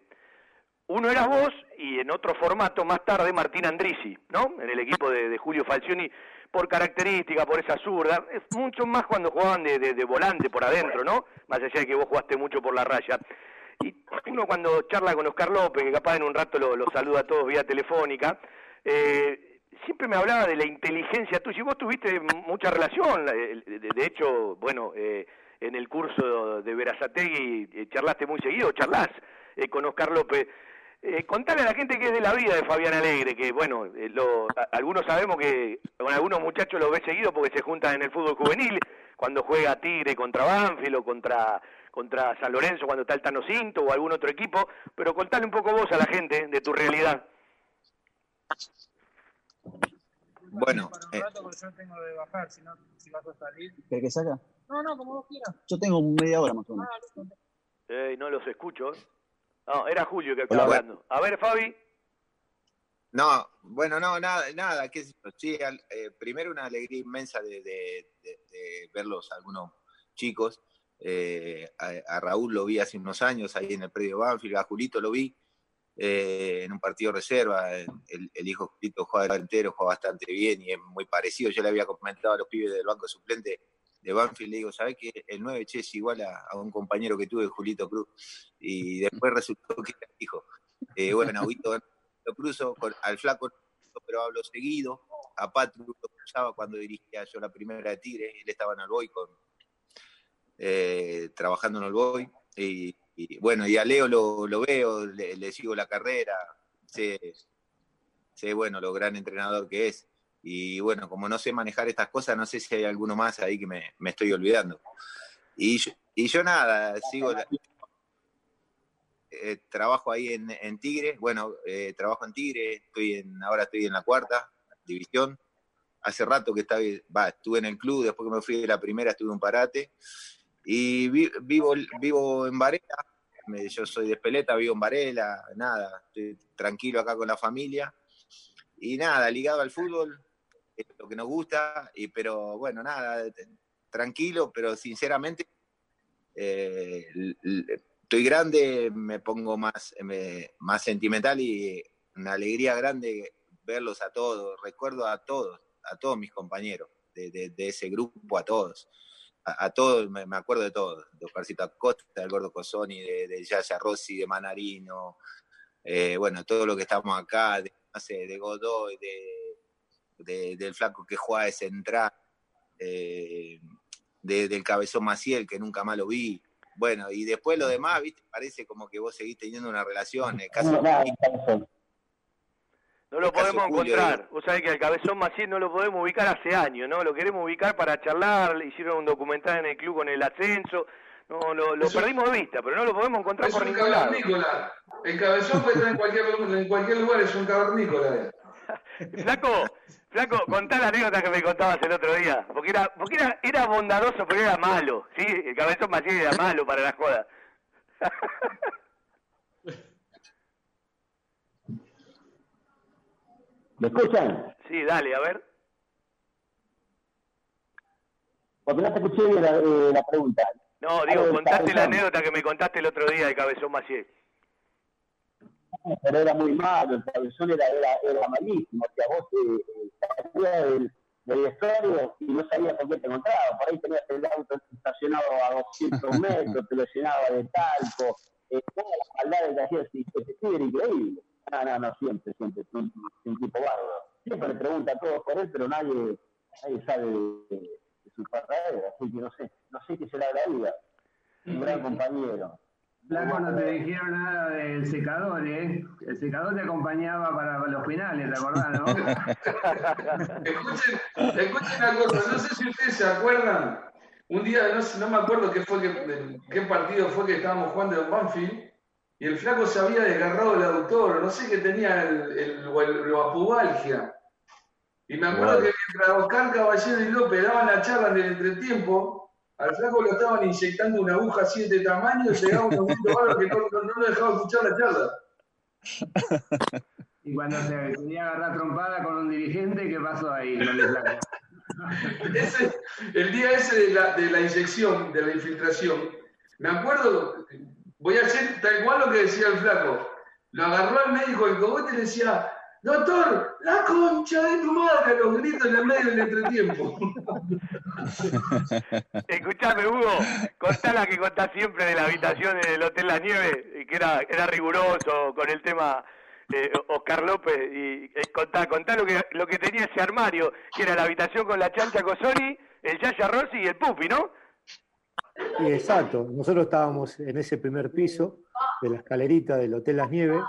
Uno eras vos y en otro formato más tarde Martín Andrisi, ¿no? En el equipo de, Julio Falcioni, por característica, por esa zurda, es mucho más cuando jugaban de- de volante por adentro, ¿no? Más allá de que vos jugaste mucho por la raya. Y uno cuando charla con Oscar López, que capaz en un rato lo, saluda a todos vía telefónica, eh, siempre me hablaba de la inteligencia tuya y vos tuviste mucha relación, de, hecho, bueno, eh, en el curso de Verazategui eh, charlaste muy seguido, charlas eh, con Oscar López. Eh, contale a la gente que es de la vida de Fabián Alegre, que bueno, eh, lo- algunos sabemos que con algunos muchachos lo ve seguido porque se juntan en el fútbol juvenil, cuando juega Tigre contra Banfield o contra, contra San Lorenzo, cuando está el Tano Cinto o algún otro equipo, pero contale un poco vos a la gente de tu realidad. Bueno, eh, yo tengo de bajar, si no, si vas a salir. ¿Querés que saca? No, no, como vos quieras. Yo tengo media hora más o menos. Eh, no los escucho. No, era Julio que estaba hablando. A ver, Fabi. No, bueno, no, nada, nada, qué sé yo. Sí, al- eh, primero una alegría inmensa de, de- de- de verlos algunos chicos. Eh, a, Raúl lo vi hace unos años ahí en el predio Banfield, a Julito lo vi eh, en un partido reserva. El, el hijo Julito juega entero, juega bastante bien y es muy parecido. Yo le había comentado a los pibes del banco suplente de Banfield, le digo, ¿sabes que el 9 che es igual a, un compañero que tuve, Julito Cruz? Y después resultó que era hijo. Eh, bueno, Huito lo cruzo con- al flaco, pero hablo seguido. A Patru lo cruzaba cuando dirigía yo la primera de Tigre, él estaba en Alboy con, eh, trabajando en Alboy. Y, y, bueno, y a Leo lo, lo veo, le, sigo la carrera, sé, sé, bueno, lo gran entrenador que es. Y bueno, como no sé manejar estas cosas, no sé si hay alguno más ahí que me, me estoy olvidando. Y yo, y yo nada, sigo, la- eh, trabajo ahí en, en Tigre, bueno, eh, trabajo en Tigre, estoy en, ahora estoy en la cuarta división. Hace rato que estaba, estuve en el club, después que me fui de la primera estuve un parate. Y vi- vivo, vivo en Varela, me- yo soy de Espeleta, vivo en Varela, nada, estoy tranquilo acá con la familia. Y nada, ligado al fútbol, es lo que nos gusta, y, pero bueno, nada, tranquilo, pero sinceramente eh, estoy grande, me pongo más, más sentimental y una alegría grande verlos a todos. Recuerdo a todos, a todos mis compañeros de ese grupo, a todos. A, a todos, me, me acuerdo de todos. De Oscarcito Acosta, del Gordo Cosoni, de, de Yaya Rossi, de Manarino. eh, bueno, todo lo que estamos acá, de, no sé, de Godoy, de, de- del flaco que juega de central, eh, de- del cabezón Maciel, que nunca más lo vi. Bueno, y después lo demás, viste, parece como que vos seguís teniendo una relación. El caso, No lo El caso podemos encontrar. Vos sabés que al Cabezón Maciel no lo podemos ubicar hace años, ¿no? Lo queremos ubicar para charlar, le hicieron un documental en el club con el ascenso. No, lo, lo Eso- perdimos de vista, pero no lo podemos encontrar Es por un ningún lado. El cabezón puede estar en cualquier, en cualquier lugar, es un cavernícola. Flaco, Flaco, contá la anécdota que me contabas el otro día. Porque era, porque era, era bondadoso, pero era malo. ¿sí? El Cabezón Maciel era malo para la joda. ¿Me escuchan? Sí, dale, a ver. Porque no te escuché bien la, eh, la pregunta. No, digo, contaste la anécdota que me contaste el otro día del Cabezón Maciel. Pero era muy malo, el cabezón era, era, era malísimo. O sea, vos eh, eh, del, del vestuario y no sabías con qué te encontrabas. Por ahí tenías el auto estacionado a 200 metros, te lo llenaba de talco. Eh, todas las maldades que hacías, y increíble. No, no, no, siempre, siempre, fue un, un tipo bárbaro. Siempre le pregunta a todos por él, pero nadie, nadie sabe de, de su carrera, así que no sé, no sé qué será de la vida. Un gran compañero. Flaco, no te dijeron nada del secador, ¿eh? El secador te acompañaba para los finales, ¿te acordás, no? Escuchen, escuchen una cosa, no sé si ustedes se acuerdan, un día, no, sé- no me acuerdo qué fue, que, qué partido fue que estábamos jugando en Banfield, y el flaco se había desgarrado el aductor, no sé qué tenía el, el, o el- la pubalgia. Y me acuerdo Wow. que mientras Oscar Caballero y López daban la charla en el entretiempo, al flaco lo estaban inyectando una aguja así de este tamaño y llegaba un momento bárbaro que no, no, no lo dejaba escuchar la charla. Y cuando se quería agarrar trompada con un dirigente, ¿qué pasó ahí? Ese- el día ese de la, de la inyección, de la infiltración, me acuerdo, voy a hacer tal cual lo que decía el flaco. Lo agarró al médico del cogote y le decía, doctor, la concha de tu madre, los gritos en el medio del entretiempo. Escuchame, Hugo, contá la que contás siempre de la habitación del Hotel La Nieve, que era, era riguroso con el tema eh, Oscar López, y eh, contá, contá lo que, lo que tenía ese armario, que era la habitación con la chancha Cosoni, el Yaya Rossi y el Pupi, ¿no? Exacto, nosotros estábamos en ese primer piso de la escalerita del Hotel Las Nieves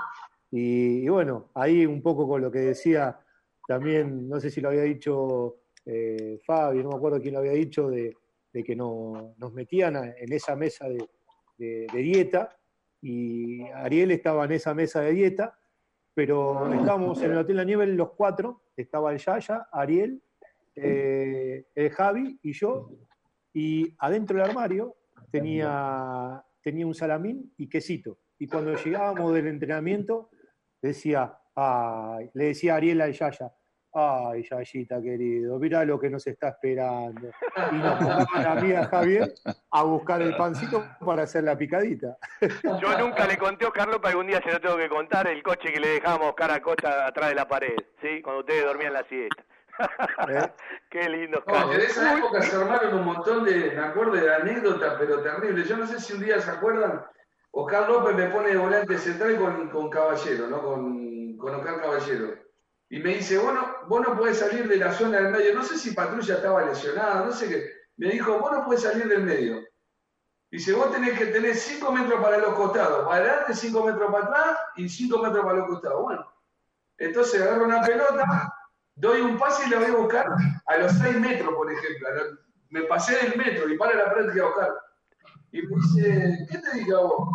y, bueno, ahí un poco con lo que decía también, no sé si lo había dicho eh, Fabio, no me acuerdo quién lo había dicho, de, que no- nos metían en esa mesa de dieta y Ariel estaba en esa mesa de dieta, pero estábamos en el Hotel La Nieve los cuatro, estaba el Yaya, Ariel, eh, el Javi y yo, y adentro del armario tenía, tenía un salamín y quesito. Y cuando llegábamos del entrenamiento, decía, Ay, le decía Ariel al Yaya, ay, Yayita querido, mirá lo que nos está esperando. Y nos mandaban a mí y a Javier a buscar el pancito para hacer la picadita. Yo nunca le conté a Oscar López, algún día se lo tengo que contar, el coche que le dejábamos a Oscar Acosta atrás de la pared, ¿sí? Cuando ustedes dormían la siesta. Qué lindo. No, en esa época se armaron un montón de, me acuerdo de anécdotas, pero terribles. Yo no sé si un día se acuerdan, Oscar López me pone de volante central con, con Caballero, ¿no? Con, con Oscar Caballero. Y me dice, vos no, vos no podés salir de la zona del medio. No sé si Patrulla estaba lesionada, no sé qué. Me dijo, vos no podés salir del medio. Dice, vos tenés que tener 5 metros para los costados, para adelante, 5 metros para atrás y 5 metros para los costados. Bueno, entonces agarro una pelota, doy un pase y la voy a buscar a los 6 metros, por ejemplo. Me pasé del metro y para la práctica a buscar. Y me dice, ¿qué te dije a vos?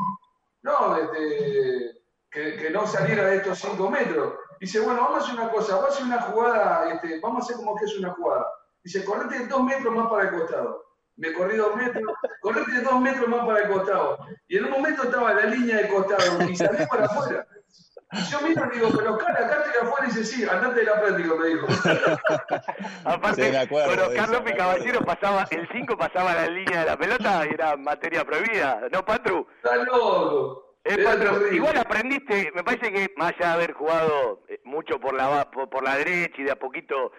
No, este, que, que no saliera de estos 5 metros. Dice, bueno, vamos a hacer una cosa, vamos a hacer una jugada, este, vamos a hacer como que es una jugada. Dice, correte 2 metros más para el costado. Me corrí 2 metros, correte 2 metros más para el costado. Y en un momento estaba la línea de costado y salí para afuera. Y yo miro y digo, pero cara, acá te afuera y dice, sí, andate de la práctica, me dijo. Aparte, Sí, acuerdo Oscar eso, López me Caballero pasaba, el 5 pasaba la línea de la pelota y era materia prohibida, ¿no, Patru? Está loco. Eh, Patru, igual aprendiste, me parece que más allá de haber jugado eh, mucho por la, por la derecha y de a poquito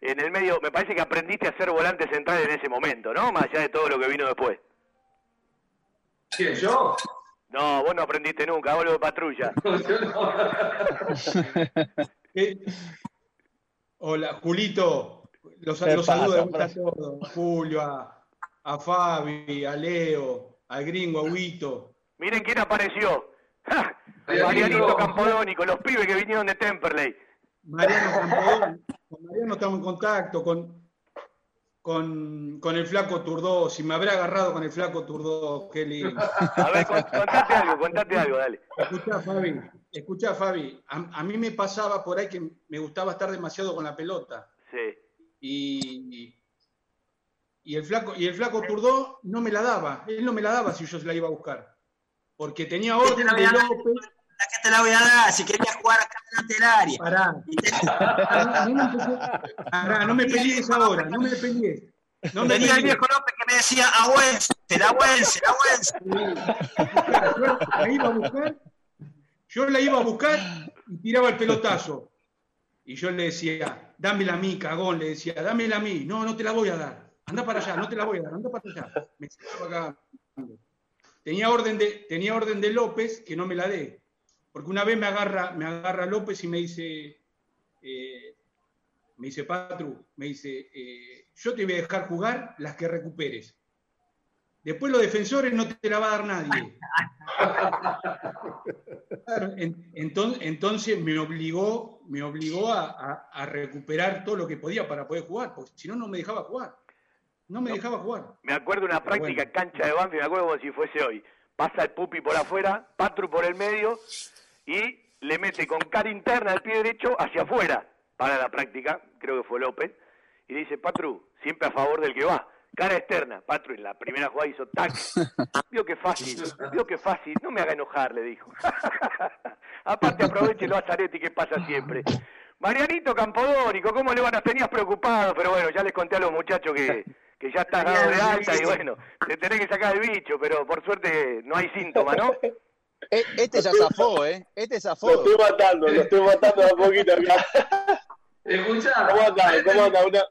en el medio, me parece que aprendiste a ser volante central en ese momento, ¿no? Más allá de todo lo que vino después. ¿Quién, yo? No, vos no aprendiste nunca, hablo de patrulla. Eh, Hola, Julito. Los, ¿Qué los saludo de a todos. Julio, a, a Fabi, a Leo, al gringo, a Huito. Miren quién apareció. ¡Ja! Marianito. Campodónico, los pibes que vinieron de Temperley. Mariano Campodón. Con Mariano estamos en contacto, con, con, con el flaco Turdó. Si me habrá agarrado con el flaco Turdó, lindo. A ver, con- contate algo, contate algo, dale. Escuchá, Fabi, escuchá, Fabi. A, a mí me pasaba por ahí que me gustaba estar demasiado con la pelota. Sí. Y, y el flaco, y el flaco Turdó no me la daba. Él no me la daba si yo se la iba a buscar. Porque tenía orden de López. La que te la voy a dar, si querías jugar acá delante del área. Pará. No Pará, no me pelees ahora, no me pelees. No me Tenía el viejo López que me decía, ahuense, ahuense, ahuense. Yo la iba a buscar, yo la iba a buscar y tiraba el pelotazo. Y yo le decía, dámela a mí, cagón, le decía, dámela a mí. No, no te la voy a dar. Anda para allá, no te la voy a dar, anda para allá. Me sacaba acá. Tenía orden de, tenía orden de López que no me la dé. Porque una vez me agarra, me agarra López y me dice, eh, me dice Patru, me dice, eh, yo te voy a dejar jugar las que recuperes. Después los defensores no te la va a dar nadie. Entonces me obligó, me obligó a, a- a recuperar todo lo que podía para poder jugar, porque si no, no me dejaba jugar. No me dejaba jugar. Me acuerdo una práctica en cancha de Banfield, me acuerdo como si fuese hoy. Pasa el Pupi por afuera, Patru por el medio y le mete con cara interna el pie derecho hacia afuera para la práctica, creo que fue López, y le dice, Patru, siempre a favor del que va. Cara externa, Patru en la primera jugada hizo tac. Vio que fácil, vio que fácil, no me haga enojar, le dijo. Aparte aprovechelo a Zaretti que pasa siempre. Marianito Campodónico, ¿cómo le van a tenías preocupado? Pero bueno, ya les conté a los muchachos que, que ya estás dado de alta y bueno, te tenés que sacar el bicho, pero por suerte no hay síntomas, ¿no? E- Este ya zafó, ¿eh? Este zafó. Lo estoy matando, lo estoy matando de a poquito acá. Escuchá. ¿Cómo anda? ¿Cómo anda?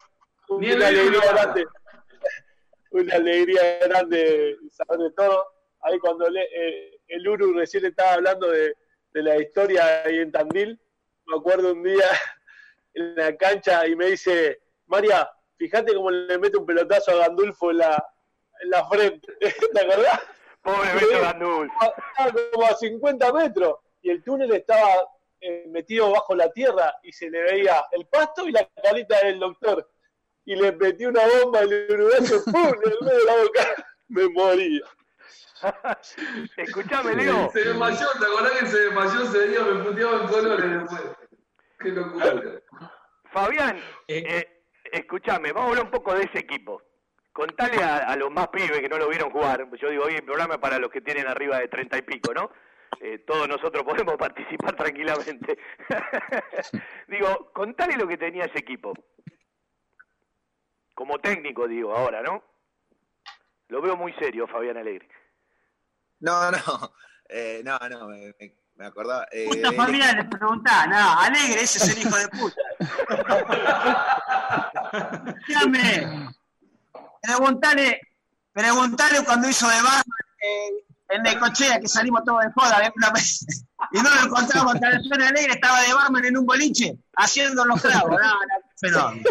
Una, alegría grande. Una alegría grande saber de todo. Ahí cuando le, eh, el Uru recién estaba hablando de, de la historia ahí en Tandil, me acuerdo un día en la cancha y me dice, María, fíjate cómo le mete un pelotazo a Gandulfo en la, en la frente. ¿Te acordás? Pobre Beto Gandul. Estaba como a 50 metros y el túnel estaba eh, metido bajo la tierra y se le veía el pasto y la carita del doctor. Y le metí una bomba en el uruguayo, ¡pum! en el medio de la boca. Me moría. Escuchame, Leo. Se desmayó, ¿te acordás que se desmayó? Se veía, me puteaba en colores después. Qué locura. Fabián, eh, escúchame, vamos a hablar un poco de ese equipo. Contale a, a los más pibes que no lo vieron jugar, yo digo hoy el programa es para los que tienen arriba de treinta y pico, ¿no? eh, todos nosotros podemos participar tranquilamente. digo, contale lo que tenía ese equipo. Como técnico, digo, ahora, ¿no? Lo veo muy serio, Fabián Alegre. No, no, eh, no, no, me, me- me acordaba. eh, Puta el- familia le preguntá, no, alegre, ese es el hijo de puta. Dígame, preguntale, preguntale cuando hizo de barman eh, en Necochea, que salimos todos de joda ¿eh? una vez, y no lo encontramos, Cabezón Alegre estaba de barman en un boliche, haciendo los clavos, no, no, fenómeno.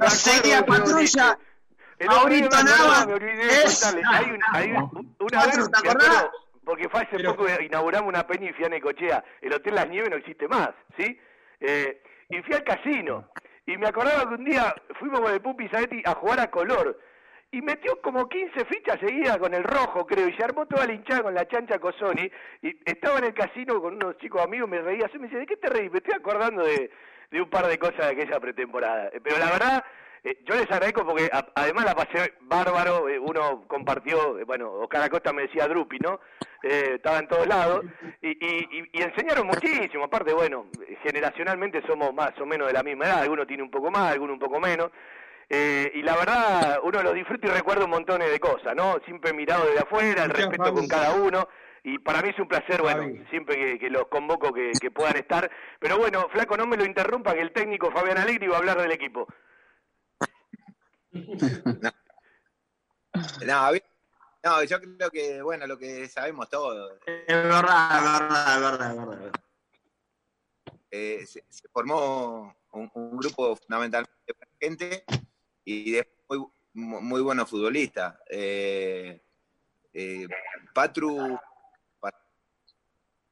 Me Seguía patrulla, Maurito Nava. Hay, un- hay un- una vez, ¿te acordás? porque fue hace poco que inauguramos una peña y fui a Necochea. El Hotel Las Nieves no existe más, ¿sí? Eh, y fui al casino. Y me acordaba que un día fuimos con el Pupi Zanetti a jugar a color. Y metió como 15 fichas seguidas con el rojo, creo, y se armó toda la hinchada con la chancha Cosoni. Y estaba en el casino con unos chicos amigos, me reía así, me decía, ¿de qué te reís? Me estoy acordando de, de un par de cosas de aquella pretemporada. Pero la verdad, eh, yo les agradezco porque a- además la pasé bárbaro, eh, uno compartió, eh, bueno, Oscar Acosta me decía Drupi, ¿no? Eh, estaba en todos lados y, y- enseñaron muchísimo, aparte, bueno, generacionalmente somos más o menos de la misma edad, alguno tiene un poco más, alguno un poco menos. Eh, y la verdad, uno lo disfruta y recuerda un montón de cosas, ¿no? Siempre mirado desde afuera, el respeto con cada uno. Y para mí es un placer, bueno, siempre que, que los convoco que, que puedan estar. Pero bueno, Flaco, no me lo interrumpa, que el técnico Fabián Alegre iba a hablar del equipo. No, no, yo creo que, bueno, lo que sabemos todos. Es verdad, es verdad, es verdad, es verdad. eh, se, se formó un, un grupo fundamentalmente de gente y de muy, muy buenos futbolistas. Eh, eh, Patru, pa-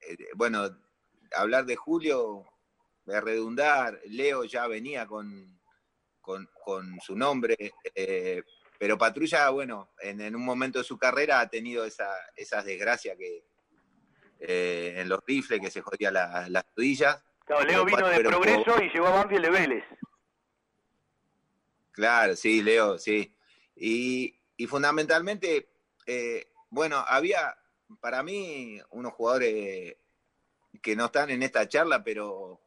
eh, bueno, hablar de Julio, de redundar, Leo ya venía con, con, con su nombre, eh, pero Patrulla, bueno, en, en un momento de su carrera ha tenido esa, esas desgracias que eh, en los rifles que se jodía la- las rodillas. Claro, Leo vino de Progreso y llegó a Banfield de Vélez. Claro, sí, Leo, sí. Y, y fundamentalmente, eh, bueno, había para mí unos jugadores que no están en esta charla, pero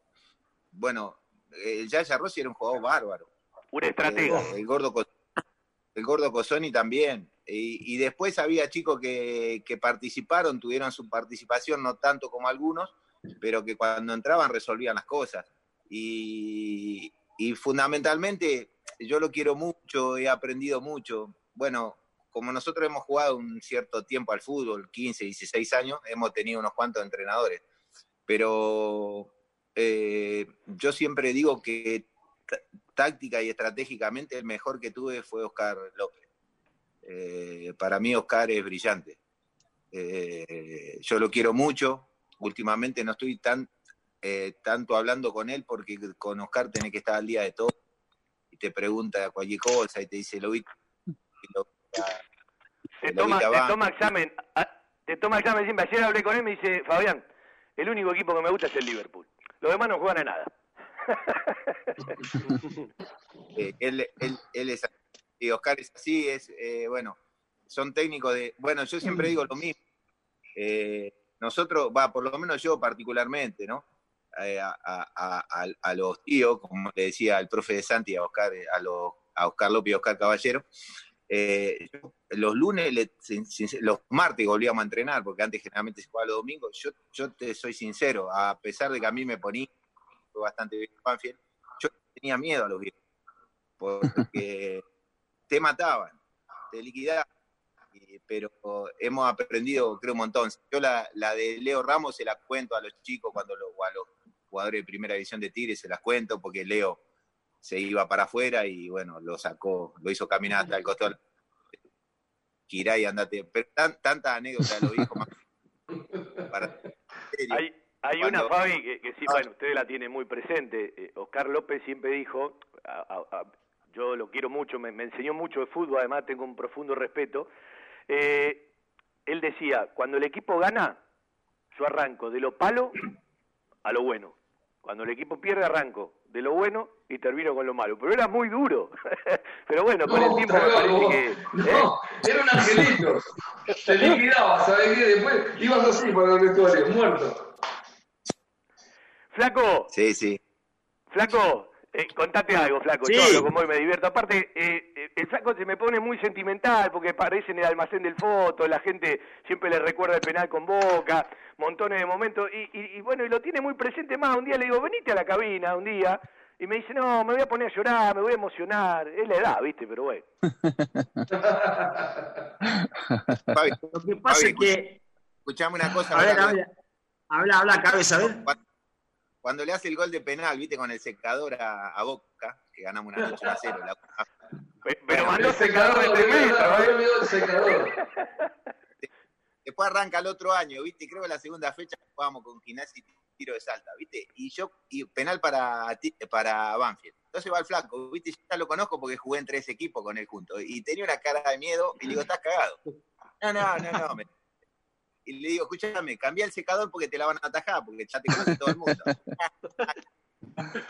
bueno, el Yaya Rossi era un jugador bárbaro. Un estratega. Eh, el gordo el gordo Cosoni también. Y, y después había chicos que, que participaron, tuvieron su participación, no tanto como algunos, pero que cuando entraban resolvían las cosas. Y, y fundamentalmente yo lo quiero mucho, he aprendido mucho. Bueno, como nosotros hemos jugado un cierto tiempo al fútbol, 15, 16 años, hemos tenido unos cuantos entrenadores. Pero eh, yo siempre digo que táctica y estratégicamente el mejor que tuve fue Oscar López. Eh, para mí Oscar es brillante. Eh, yo lo quiero mucho. Últimamente no estoy tan eh, tanto hablando con él porque con Oscar tenés que estar al día de todo y te pregunta cualquier cosa y te dice lo vi. lo- Te lo toma, te toma examen. ah, Te toma examen siempre. Ayer hablé con él y me dice, Fabián, el único equipo que me gusta es el Liverpool. Los demás no juegan a nada. Eh, él, es y Oscar es así, es eh, bueno, son técnicos de, bueno, yo siempre digo lo mismo. Eh, nosotros, va, por lo menos yo particularmente, ¿no? Eh, a, los tíos, como le decía el profe de Santi a Oscar, a, los, Oscar López y Oscar Caballero, eh, los lunes, los martes volvíamos a entrenar, porque antes generalmente se jugaba los domingos. Yo, yo te soy sincero, a pesar de que a mí me ponía fue bastante bien en Banfield, yo tenía miedo a los viejos, porque te mataban, te liquidaban, pero hemos aprendido, creo, un montón. Yo la, la de Leo Ramos se la cuento a los chicos, cuando lo- o a los jugadores de primera división de Tigre se las cuento, porque Leo se iba para afuera y bueno, lo sacó, lo hizo caminar hasta el costado. Kiray, andate. Pero tan, tanta anécdota de los viejos más. Para, Hay, hay Cuando- una, Fabi, que, que sí, bueno, usted la tiene muy presente. Eh, Oscar López siempre dijo, a- a- a- yo lo quiero mucho, me, me enseñó mucho de fútbol, además tengo un profundo respeto. Eh, él decía, cuando el equipo gana, yo arranco de lo palo a lo bueno. Cuando el equipo pierde, arranco de lo bueno y termino con lo malo. Pero era muy duro. Pero bueno, con No, el tiempo me parece que... ¿eh? No, era un angelito. Te liquidaba, ¿sabes qué? Después ibas así para el vestuario, muerto. Flaco, Sí, sí. Flaco, eh, contate algo, Flaco. Sí. Yo hablo con vos y me divierto. Aparte, eh, el Flaco se me pone muy sentimental porque aparece en el almacén del foto, la gente siempre le recuerda el penal con Boca, montones de momentos. Y, y- y bueno, y lo tiene muy presente más. Un día le digo, venite a la cabina un día. Y me dice, no, me voy a poner a llorar, me voy a emocionar. Es la edad, ¿viste? Pero bueno. Fabi, Lo que pasa Fabi, es que. escuchame una cosa. A ver, ahora, habla, habla, habla, cabeza, a ver. Cuando, le hace el gol de penal, viste, con el secador a, a Boca, que ganamos una noche a cero. La, Pero mandó El secador de ¿eh? el secador. Después arranca el otro año, ¿viste? Creo que la segunda fecha jugábamos con Gimnasia y tiro de salta, ¿viste? Y yo, y penal para, ti- para Banfield. Entonces va el flaco, ¿viste? Yo ya lo conozco porque jugué en tres equipos con él juntos. Y tenía una cara de miedo y le digo, ¿estás cagado? No, no, no, no. me- Y le digo, escúchame, cambia el secador porque te la van a atajar, porque ya te conoce todo el mundo.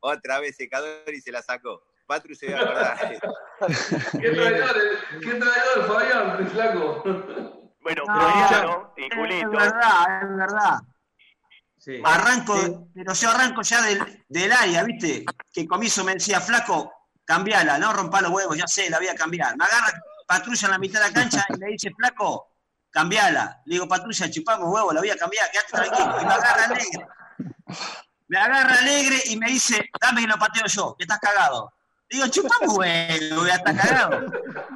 Otra vez secador y se la sacó. Patru se va a acordar. ¿Qué traidor, eh? ¿Qué traidor, Fabián, flaco? Bueno, No, Floriano y Es Julito. verdad, es verdad. Sí. Arranco, pero yo arranco ya del, del área, ¿viste? Que comienzo me decía, flaco, cambiala, no rompa los huevos, ya sé, la voy a cambiar. Me agarra patrulla en la mitad de la cancha y me dice, flaco, cambiala. Le digo, patrulla, chupamos huevos, la voy a cambiar, quédate tranquilo. Y me agarra alegre. Me agarra alegre y me dice, dame que lo pateo yo, que estás cagado. Digo, chupamos huevos, ya está cagado.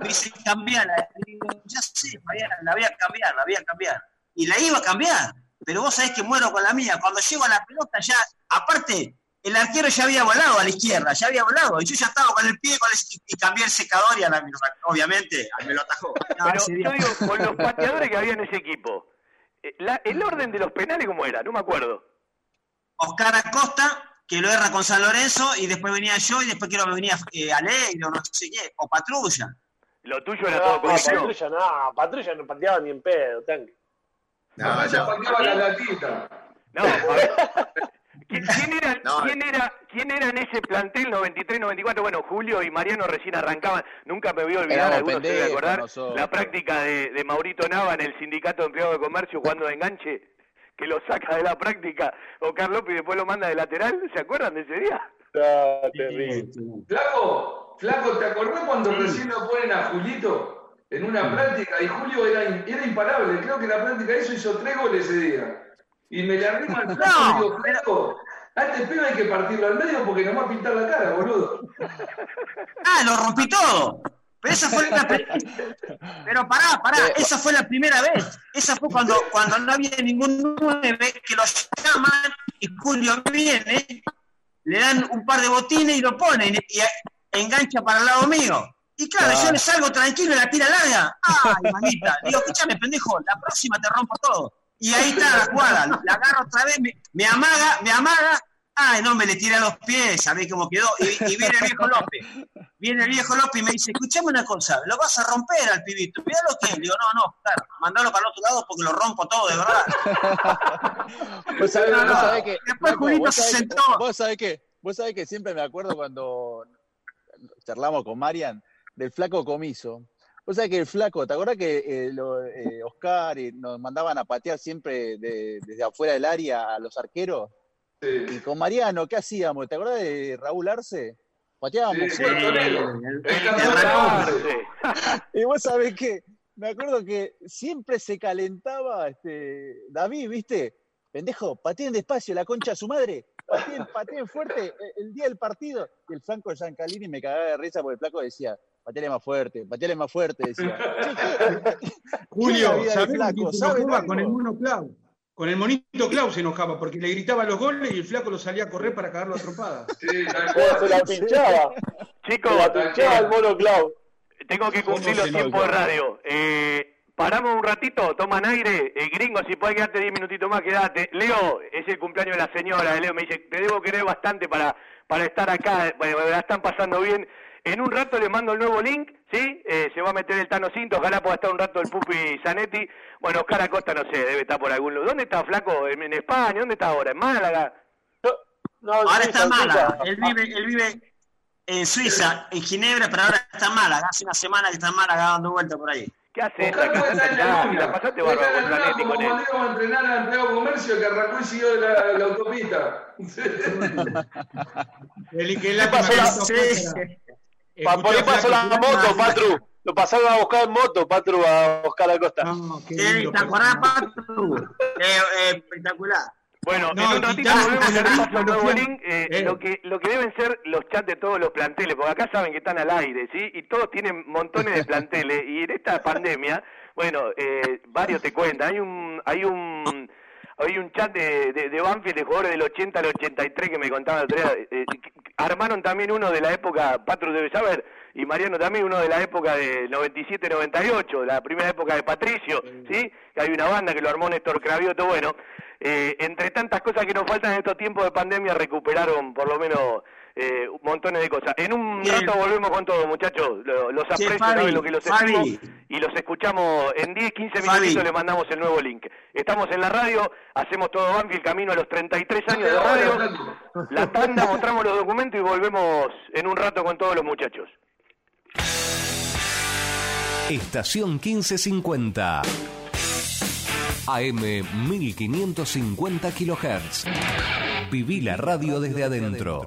Me dice, cambiala. Le digo, ya sé, la voy a cambiar, la voy a cambiar. Y la iba a cambiar, pero vos sabés que muero con la mía. Cuando llego a la pelota ya, aparte, el arquero ya había volado a la izquierda, ya había volado. Y yo ya estaba con el pie con el- y, cambié el secador y a la, obviamente me lo atajó. No, Pero yo digo, con los pateadores que había en ese equipo, eh, la- el orden de los penales, ¿cómo era? No me acuerdo. Oscar Acosta, que lo erra con San Lorenzo, y después venía yo, y después creo que venía eh, Alegre o no sé qué, o Patrulla. Lo tuyo era No, todo colectivo. patrulla no, patrulla no pateaba ni en pedo, tanque. No, Ya no. pateaba la latita. No, a ver. ¿Qui- ¿Quién era, No. quién, era, ¿Quién era en ese plantel 93-94? Bueno, Julio y Mariano recién arrancaban. Nunca me voy a olvidar, algunos se acordar, nosotros. la práctica de, de Maurito Nava en el Sindicato de Empleados de Comercio jugando de enganche, que lo saca de la práctica Oscar López y después lo manda de lateral. ¿Se acuerdan de ese día? No, terrible. Flaco, Flaco, ¿te acordás cuando recién lo ponen a Julito en una práctica y Julio era, era imparable? Creo que la práctica hizo, hizo tres goles ese día. Y me le arrimo al flaco y No, digo, Flaco, a este pibe hay que partirlo al medio porque nos va a pintar la cara, boludo. Ah, lo rompí todo. Pero esa fue la Pero pará, pará, esa fue la primera vez. Esa fue cuando, cuando no había ningún nueve que lo llaman y Julio viene, le dan un par de botines y lo ponen y engancha para el lado mío. Y claro, Ah. yo le salgo tranquilo y la tira larga. Ay, mamita. Digo, escúchame, pendejo, la próxima te rompo todo. Y ahí está la jugada. La agarro otra vez, me, me amaga, me amaga. Ay, no, me le tiré a los pies, ¿sabés cómo quedó? Y, y viene el viejo López. Viene el viejo López y me dice, escuchame una cosa, lo vas a romper al pibito. Mirá lo que es. Le digo, no, no, claro, mandalo para el otro lado porque lo rompo todo, de verdad. Vos sabés, No, vos no. sabés que, Después Julito se sentó. Vos sabés que, vos sabés que siempre me acuerdo cuando charlamos con Marian del flaco comiso. Vos sabés que el flaco, ¿te acordás que eh, lo- eh, Oscar y nos mandaban a patear siempre de- desde afuera del área a los arqueros? Y con Mariano, ¿qué hacíamos? ¿Te acordás de Raúl Arce? Pateábamos. Sí, el- el de. Y vos sabés que, me acuerdo que siempre se calentaba este, David, ¿viste? Pendejo, pateen despacio, la concha de su madre. Pateen, pateen fuerte eh, el día del partido. Y el Franco Giancalini me cagaba de risa porque el flaco decía, pateale más fuerte, pateale más fuerte, decía. Che, ¿qué- qué es la Julio, vida del ¿sabés flaco? quién se ¿Saben enojaba algo? con el mono Clau? Con el monito Clau se enojaba porque le gritaba los goles y el flaco lo salía a correr para cagarlo a trompadas. Sí, se la pinchaba. Chicos, Se la pinchaba el mono Clau. tengo que cumplir los tiempos de radio. Eh, paramos un ratito, toman aire. Eh, gringo, si podés quedarte 10 minutitos más, quedate. Leo, es el cumpleaños de la señora. Leo me dice, te debo querer bastante para, para estar acá. Bueno, me la están pasando bien. En un rato le mando el nuevo link, ¿sí? Eh, se va a meter el Tano Cinto, ojalá pueda estar un rato el Pupi Zanetti. Bueno, Oscar Acosta, no sé, debe estar por algún lugar. ¿Dónde está, Flaco? ¿En, en España? ¿Dónde está ahora? ¿En Málaga? No, ahora está en. Málaga. Él vive, él vive en Suiza, en Ginebra, pero ahora está en Málaga. Hace una semana que está en Málaga dando vueltas por ahí. ¿Qué haces Oscar acá? en la la pasaste bárbaro con la como con él. a entrenar empleado de comercio que arrancó y siguió la, la autopista. El que ¿Qué lástima pasó la- por ahí pasó la moto, Patru. Lo pasaron a buscar en moto, Patru, a Oscar Acosta. No, qué Sí, lindo, ¿Te acordás, Patu? Eh, eh, espectacular. Bueno, No, en un ratito volvemos a eh, Eh. lo, que, lo que deben ser los chats de todos los planteles, porque acá saben que están al aire, ¿sí? Y todos tienen montones de planteles, y en esta pandemia, bueno, eh, varios te cuentan, hay un, hay un, hay un chat de, de, de Banfield de jugadores del 80 al 83 que me contaban el otro eh, eh, armaron también uno de la época, Patru debe saber, y Mariano también uno de la época de 97-98, la primera época de Patricio, ¿sí? Que hay una banda que lo armó Néstor Cravioto, bueno, eh, entre tantas cosas que nos faltan en estos tiempos de pandemia, recuperaron por lo menos eh, montones de cosas. En un Bien. rato volvemos con todo, muchachos. Lo- Los aprecio, saben lo que los y los escuchamos en 10, 15 Fabi. minutitos. Le mandamos el nuevo link. Estamos en la radio, hacemos todo Banfield camino a los 33 años de radio. La tanda, mostramos los documentos y volvemos en un rato con todos los muchachos. Estación 1550. AM 1550 kHz. Viví la radio desde adentro.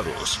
invitados.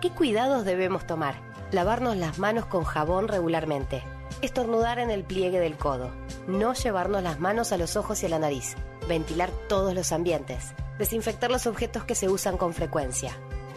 ¿Qué cuidados debemos tomar? Lavarnos las manos con jabón regularmente. Estornudar en el pliegue del codo. No llevarnos las manos a los ojos y a la nariz. Ventilar todos los ambientes. Desinfectar los objetos que se usan con frecuencia.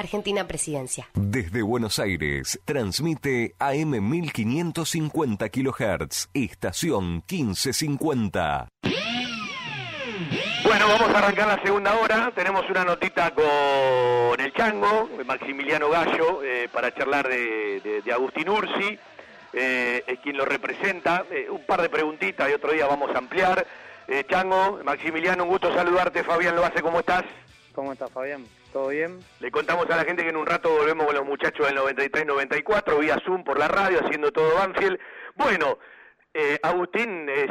Argentina Presidencia. Desde Buenos Aires, transmite AM 1550 kHz, estación 1550. Bueno, vamos a arrancar la segunda hora. Tenemos una notita con el Chango, Maximiliano Gallo, eh, para charlar de, de- de Agustín Ursi, eh, es quien lo representa. Eh, un par de preguntitas y otro día vamos a ampliar. Eh, Chango, Maximiliano, un gusto saludarte. Fabián lo hace, ¿cómo estás? ¿Cómo estás, Fabián? ¿Todo bien? Le contamos a la gente que en un rato volvemos con los muchachos del 93-94, vía Zoom por la radio, haciendo todo Banfield. Bueno, eh, Agustín es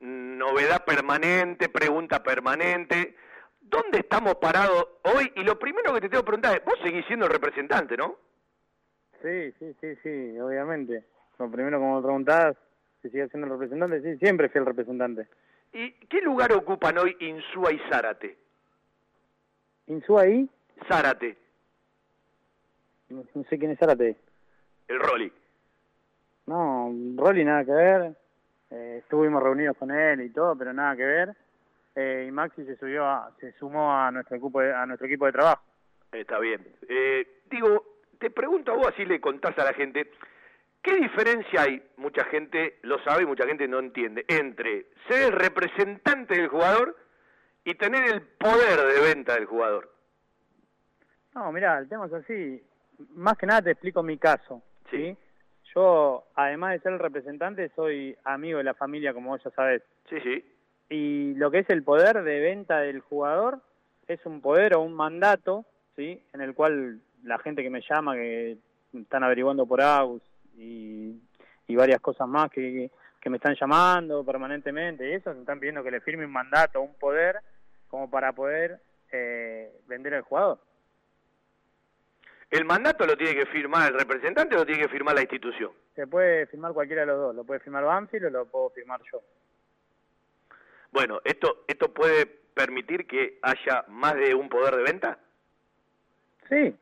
novedad permanente, pregunta permanente. ¿Dónde estamos parados hoy? Y lo primero que te tengo que preguntar es, vos seguís siendo el representante, ¿no? Sí, sí, sí, sí, obviamente. Lo primero, como me preguntás, si sigue siendo el representante, sí, siempre fui el representante. ¿Y qué lugar ocupan hoy Insúa y Zárate? ¿Insúa ahí? Zárate, No, no sé quién es Zárate. el Rolly. No, Rolly nada que ver. Eh, estuvimos reunidos con él y todo, pero nada que ver. Eh, y Maxi se subió, a- se sumó a nuestro equipo, de, a nuestro equipo de trabajo. Está bien. Eh, digo, te pregunto a vos, así le contás a la gente, ¿qué diferencia hay, mucha gente lo sabe y mucha gente no entiende, entre ser el representante del jugador y tener el poder de venta del jugador? No, mira, el tema es así. Más que nada te explico mi caso. ¿sí? Yo, además de ser el representante, soy amigo de la familia, como vos ya sabés. Sí, sí. Y lo que es el poder de venta del jugador es un poder o un mandato, ¿sí? En el cual la gente que me llama, que están averiguando por Agus y, y varias cosas más que, que me están llamando permanentemente, y eso, me están pidiendo que le firme un mandato, un poder, como para poder eh, vender al jugador. ¿El mandato lo tiene que firmar el representante o lo tiene que firmar la institución? Se puede firmar cualquiera de los dos, lo puede firmar Banfield o lo puedo firmar yo. Bueno, ¿esto, esto puede permitir que haya más de un poder de venta? Sí,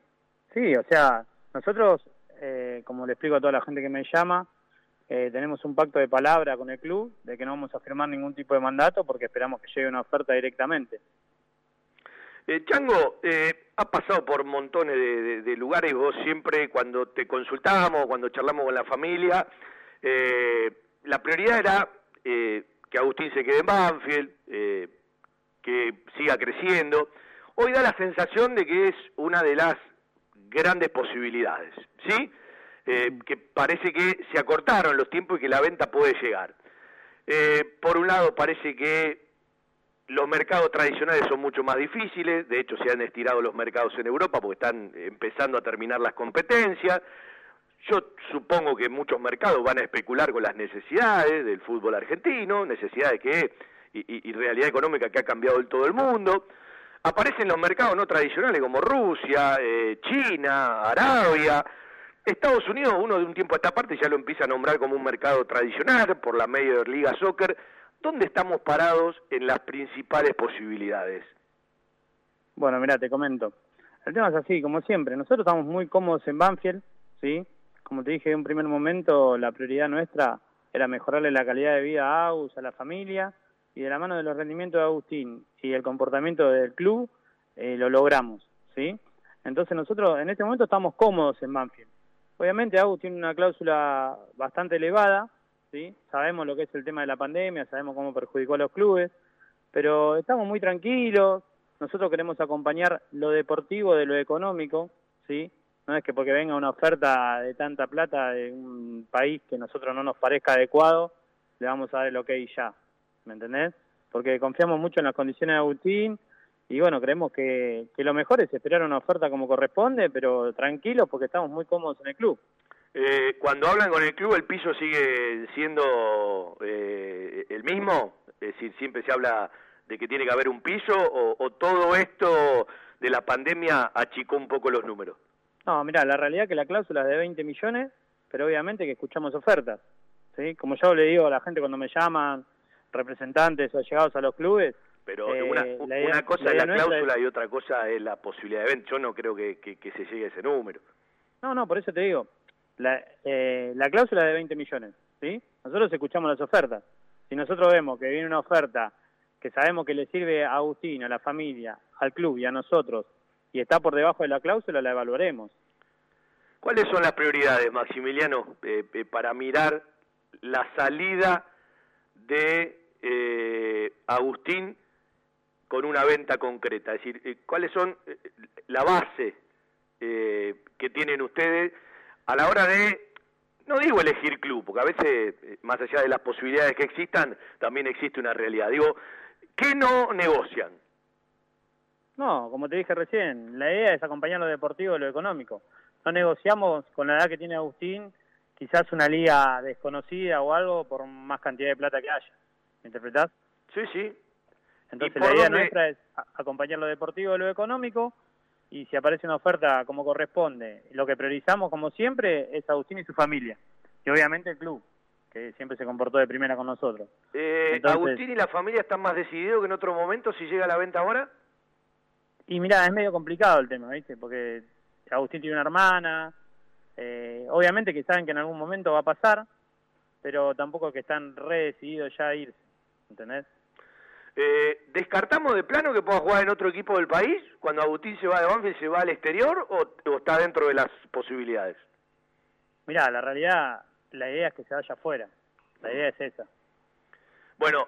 sí, o sea, nosotros, eh, como le explico a toda la gente que me llama, eh, tenemos un pacto de palabra con el club de que no vamos a firmar ningún tipo de mandato porque esperamos que llegue una oferta directamente. Eh, Chango, eh, ha pasado por montones de, lugares, vos siempre cuando te consultamos, cuando charlamos con la familia, eh, la prioridad era que Agustín se quede en Banfield, que siga creciendo. Hoy da la sensación de que es una de las grandes posibilidades, ¿sí? Eh, que parece que se acortaron los tiempos y que la venta puede llegar. Eh, por un lado, parece que los mercados tradicionales son mucho más difíciles, de hecho se han estirado los mercados en Europa porque están empezando a terminar las competencias. Yo supongo que muchos mercados van a especular con las necesidades del fútbol argentino, necesidades que y, y realidad económica que ha cambiado en todo el mundo. Aparecen los mercados no tradicionales como Rusia, eh, China, Arabia. Estados Unidos, uno de un tiempo a esta parte ya lo empieza a nombrar como un mercado tradicional por la Major Liga Soccer. ¿Dónde estamos parados en las principales posibilidades? Bueno, mira, te comento. El tema es así, como siempre. Nosotros estamos muy cómodos en Banfield, ¿sí? Como te dije en un primer momento, la prioridad nuestra era mejorarle la calidad de vida a Agus, a la familia, y de la mano de los rendimientos de Agustín y el comportamiento del club, eh, lo logramos, ¿sí? Entonces nosotros en este momento estamos cómodos en Banfield. Obviamente Agus tiene una cláusula bastante elevada, ¿sí? Sabemos lo que es el tema de la pandemia, sabemos cómo perjudicó a los clubes, pero estamos muy tranquilos, nosotros queremos acompañar lo deportivo de lo económico, ¿sí? No es que porque venga una oferta de tanta plata de un país que a nosotros no nos parezca adecuado, le vamos a dar el ok ya. ¿me entendés? Porque confiamos mucho en las condiciones de Agustín y bueno, creemos que, que lo mejor es esperar una oferta como corresponde, pero tranquilos porque estamos muy cómodos en el club. Eh, cuando hablan con el club, ¿el piso sigue siendo eh, el mismo? Es decir, siempre se habla de que tiene que haber un piso o, o todo esto de la pandemia achicó un poco los números. No, mira, la realidad es que la cláusula es de 20 millones, pero obviamente que escuchamos ofertas. ¿sí? Como yo le digo a la gente cuando me llaman, representantes o llegados a los clubes. Pero eh, una, la idea- una cosa la es la nuestra cláusula y otra cosa es la posibilidad de venta. Yo no creo que, que- que se llegue a ese número. No, no, por eso te digo. La, eh, la cláusula es de 20 millones, ¿sí? Nosotros escuchamos las ofertas. Si nosotros vemos que viene una oferta que sabemos que le sirve a Agustín, a la familia, al club y a nosotros, y está por debajo de la cláusula, la evaluaremos. ¿Cuáles son las prioridades, Maximiliano, eh, eh, para mirar la salida de eh, Agustín con una venta concreta? Es decir, eh, ¿cuáles son eh, la base eh, que tienen ustedes a la hora de, no digo elegir club, porque a veces, eh, más allá de las posibilidades que existan, también existe una realidad. Digo, ¿qué no negocian? No, como te dije recién, la idea es acompañar lo deportivo de lo económico. No negociamos con la edad que tiene Agustín quizás una liga desconocida o algo por más cantidad de plata que haya. ¿Me interpretás? Sí, sí. Entonces ¿Y la idea dónde- nuestra es acompañar lo deportivo de lo económico y si aparece una oferta como corresponde, lo que priorizamos como siempre es Agustín y su familia. Y obviamente el club, que siempre se comportó de primera con nosotros. Eh, Entonces- ¿Agustín y la familia están más decididos que en otro momento si llega a la venta ahora? Y mira, es medio complicado el tema, ¿viste? Porque Agustín tiene una hermana, eh, obviamente que saben que en algún momento va a pasar, pero tampoco que están re decididos ya a irse, ¿entendés? Eh, ¿Descartamos de plano que pueda jugar en otro equipo del país? Cuando Agustín se va de Banfield, ¿se va al exterior o, o está dentro de las posibilidades? Mirá, la realidad, la idea es que se vaya afuera, la idea es esa. Bueno,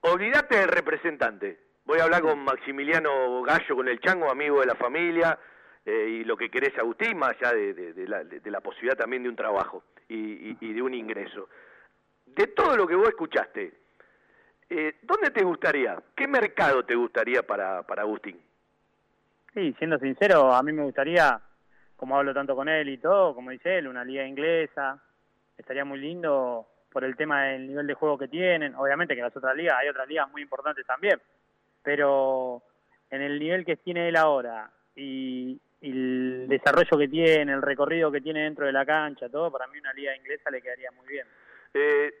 olvídate del representante. Voy a hablar con Maximiliano Gallo, con el Chango, amigo de la familia, eh, y lo que querés, Agustín, más allá de, de- de la, de- la posibilidad también de un trabajo y, y- y de un ingreso. De todo lo que vos escuchaste, eh, ¿dónde te gustaría? ¿Qué mercado te gustaría para, para Agustín? Sí, siendo sincero, a mí me gustaría, como hablo tanto con él y todo, como dice él, una liga inglesa. Estaría muy lindo por el tema del nivel de juego que tienen. Obviamente que las otras ligas, hay otras ligas muy importantes también. Pero en el nivel que tiene él ahora y, y el desarrollo que tiene, el recorrido que tiene dentro de la cancha, todo, para mí una liga inglesa le quedaría muy bien. Eh,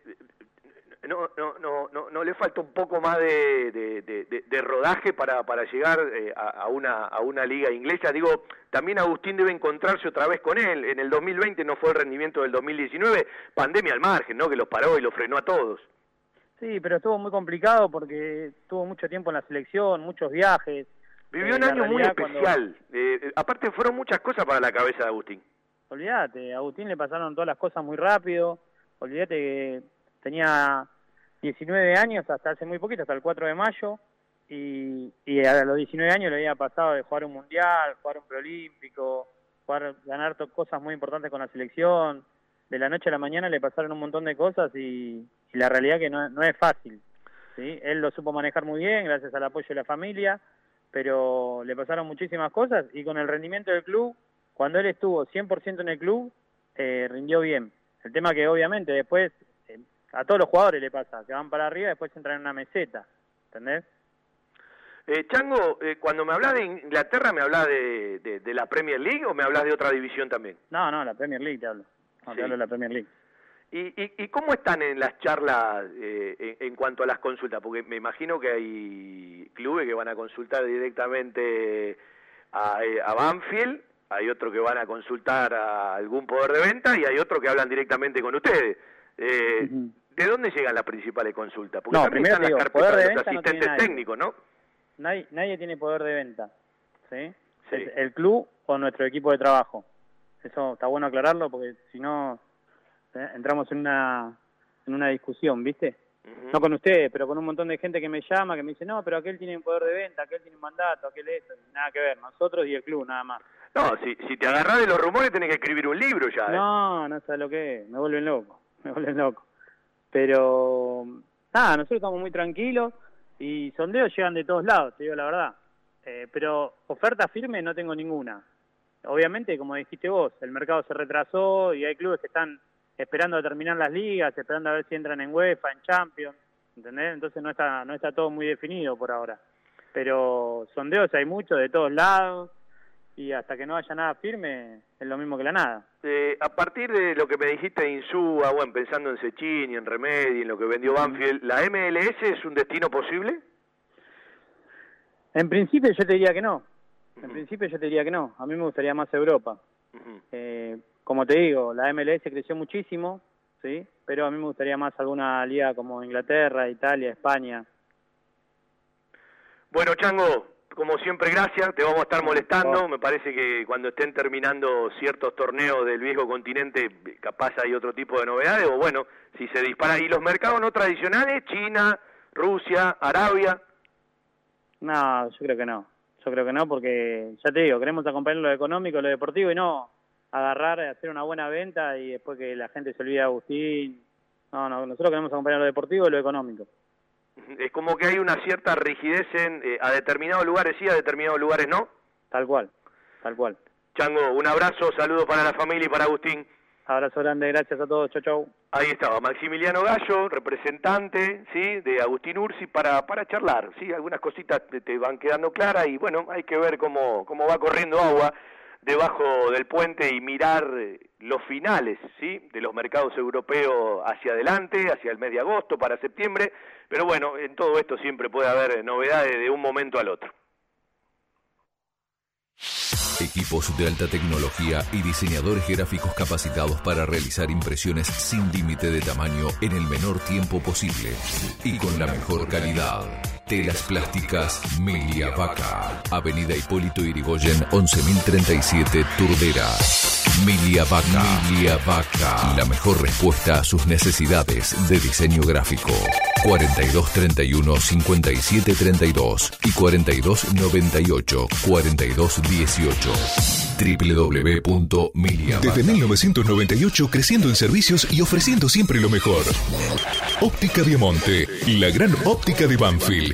no, no, no, no, no le falta un poco más de, de- de- de- de rodaje para, para llegar eh, a, a una, a una liga inglesa. Digo, también Agustín debe encontrarse otra vez con él. En el 2020 no fue el rendimiento del 2019, pandemia al margen, ¿no? Que los paró y los frenó a todos. Sí, pero estuvo muy complicado porque tuvo mucho tiempo en la selección, muchos viajes. Vivió Eh, un año muy cuando- especial. Eh, aparte fueron muchas cosas para la cabeza de Agustín. Olvídate, a Agustín le pasaron todas las cosas muy rápido. Olvídate que tenía 19 años hasta hace muy poquito, hasta el 4 de mayo. Y, a los 19 años le había pasado de jugar un mundial, jugar un preolímpico, jugar, ganar cosas muy importantes con la selección. De la noche a la mañana le pasaron un montón de cosas y, y la realidad que no, no es fácil. ¿sí? Él lo supo manejar muy bien gracias al apoyo de la familia, pero le pasaron muchísimas cosas y con el rendimiento del club, cuando él estuvo 100% en el club, eh, rindió bien. El tema que obviamente después a todos los jugadores le pasa, que van para arriba y después entran en una meseta, ¿entendés? Eh, Chango, eh, cuando me hablas de Inglaterra, ¿me hablas de, de- de la Premier League o me hablas de otra división también? No, no, la Premier League te hablo. No, Sí. te hablo de la Premier League. ¿Y, y, y cómo están en las charlas eh, en, en cuanto a las consultas? Porque me imagino que hay clubes que van a consultar directamente a, eh, a Banfield, hay otros que van a consultar a algún poder de venta y hay otros que hablan directamente con ustedes. Eh, ¿De dónde llegan las principales consultas? Porque No, primero están las digo, carpetas poder de de los venta no asistentes nadie. técnicos, ¿no? Nadie, nadie tiene poder de venta, ¿sí? Es el club o nuestro equipo de trabajo. Eso está bueno aclararlo porque si no eh, entramos en una en una discusión, ¿viste? No con ustedes, pero con un montón de gente que me llama, que me dice, no, pero aquel tiene un poder de venta, aquel tiene un mandato, aquel eso, nada que ver, nosotros y el club, nada más. No, si, si te agarrás de los rumores tenés que escribir un libro ya. ¿eh? No, no sabes lo que es, me vuelven loco, me vuelven loco. Pero, nada, nosotros estamos muy tranquilos y sondeos llegan de todos lados, te digo la verdad. Eh, pero oferta firme no tengo ninguna. Obviamente, como dijiste vos, el mercado se retrasó y hay clubes que están esperando a terminar las ligas, esperando a ver si entran en UEFA, en Champions, ¿entendés? Entonces no está, no está todo muy definido por ahora. Pero sondeos hay muchos de todos lados y hasta que no haya nada firme es lo mismo que la nada. Eh, a partir de lo que me dijiste de Insúa, bueno, pensando en Sechín y en Remedi, en lo que vendió Banfield, ¿la MLS es un destino posible? En principio yo te diría que no. En principio yo te diría que no. A mí me gustaría más Europa. Eh, como te digo, la MLS creció muchísimo, ¿sí? Pero a mí me gustaría más alguna liga como Inglaterra, Italia, España. Bueno, Chango, como siempre, gracias. Te vamos a estar molestando. Me parece que cuando estén terminando ciertos torneos del viejo continente, capaz hay otro tipo de novedades. O bueno, si se dispara. ¿Y los mercados no tradicionales? China, Rusia, Arabia. No, yo creo que no. Yo creo que no porque, ya te digo, queremos acompañar lo económico, lo deportivo y no agarrar, hacer una buena venta y después que la gente se olvide de Agustín. No, no, nosotros queremos acompañar lo deportivo y lo económico. Es como que hay una cierta rigidez en eh, a determinados lugares sí, a determinados lugares no. Tal cual, tal cual. Chango, un abrazo, saludos para la familia y para Agustín. Abrazo grande, gracias a todos, chau chau. Ahí estaba, Maximiliano Gallo, representante, ¿sí? De Agustín Ursi para, para charlar, ¿sí? Algunas cositas te, te van quedando claras y bueno, hay que ver cómo, cómo va corriendo agua debajo del puente y mirar eh, los finales, ¿sí? De los mercados europeos hacia adelante, hacia el mes de agosto, para septiembre, pero bueno, en todo esto siempre puede haber eh, novedades de un momento al otro. Equipos de alta tecnología y diseñadores gráficos capacitados para realizar impresiones sin límite de tamaño en el menor tiempo posible y con la mejor calidad. Telas plásticas Milia Vaca. Avenida Hipólito Irigoyen 11037 Turdera. Milia Vaca. Milia Vaca. La mejor respuesta a sus necesidades de diseño gráfico. 4231 5732 y 4298 4218 www.milia Desde 1998 creciendo en servicios y ofreciendo siempre lo mejor. Óptica Diamante, la gran óptica de Banfield.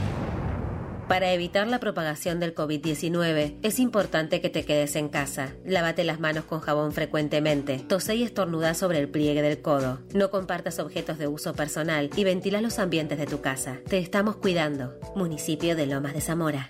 Para evitar la propagación del COVID-19, es importante que te quedes en casa. Lávate las manos con jabón frecuentemente. Tose y estornuda sobre el pliegue del codo. No compartas objetos de uso personal y ventila los ambientes de tu casa. Te estamos cuidando. Municipio de Lomas de Zamora.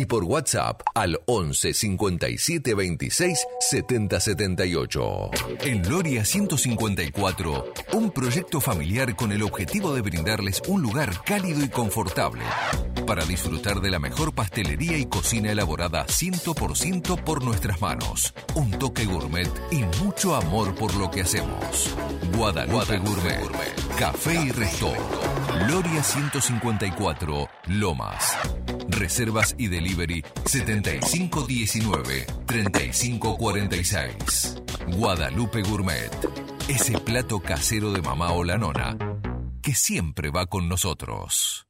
y por WhatsApp al 11 57 26 70 78. En Loria 154, un proyecto familiar con el objetivo de brindarles un lugar cálido y confortable para disfrutar de la mejor pastelería y cocina elaborada 100% por nuestras manos, un toque gourmet y mucho amor por lo que hacemos. Guadalupe, Gourmet, Café y Resto. Loria 154, Lomas. Reservas y delivery 7519-3546. Guadalupe Gourmet. Ese plato casero de mamá o la nona que siempre va con nosotros.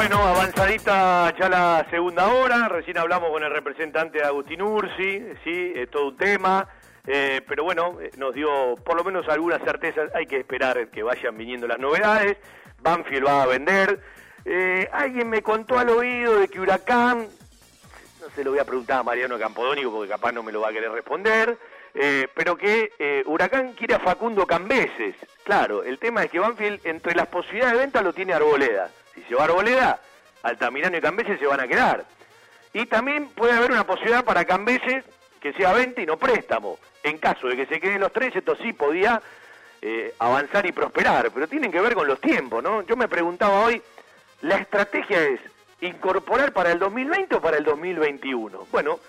Bueno, avanzadita ya la segunda hora, recién hablamos con el representante de Agustín Ursi, sí, es todo un tema, eh, pero bueno, eh, nos dio por lo menos algunas certezas, hay que esperar que vayan viniendo las novedades, Banfield va a vender, Eh, alguien me contó al oído de que Huracán, no se lo voy a preguntar a Mariano Campodónico porque capaz no me lo va a querer responder, eh, pero que eh, Huracán quiere a Facundo Cambeses, claro, el tema es que Banfield entre las posibilidades de venta lo tiene Arboleda, si se va Arboleda, Altamirano y Cambeses se van a quedar. Y también puede haber una posibilidad para Cambeses que sea venta y no préstamo. En caso de que se queden los tres, esto sí podía eh, avanzar y prosperar, pero tienen que ver con los tiempos, ¿no? Yo me preguntaba hoy, la estrategia es incorporar para el 2020 o para el 2021. Bueno,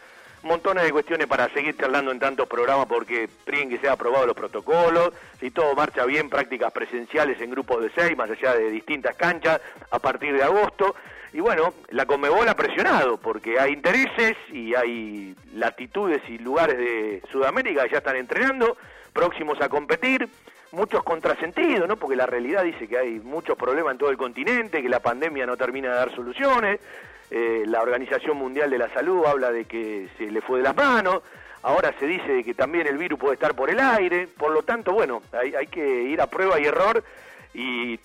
montones de cuestiones para seguir charlando en tantos programas porque tienen que ser aprobados los protocolos, si todo marcha bien, prácticas presenciales en grupos de seis, más allá de distintas canchas, a partir de agosto. Y bueno, la Conmebol ha presionado porque hay intereses y hay latitudes y lugares de Sudamérica que ya están entrenando, próximos a competir, muchos contrasentidos, ¿no? Porque la realidad dice que hay muchos problemas en todo el continente, que la pandemia no termina de dar soluciones, eh, la Organización Mundial de la Salud habla de que se le fue de las manos, ahora se dice de que también el virus puede estar por el aire, por lo tanto, bueno, hay, hay que ir a prueba y error y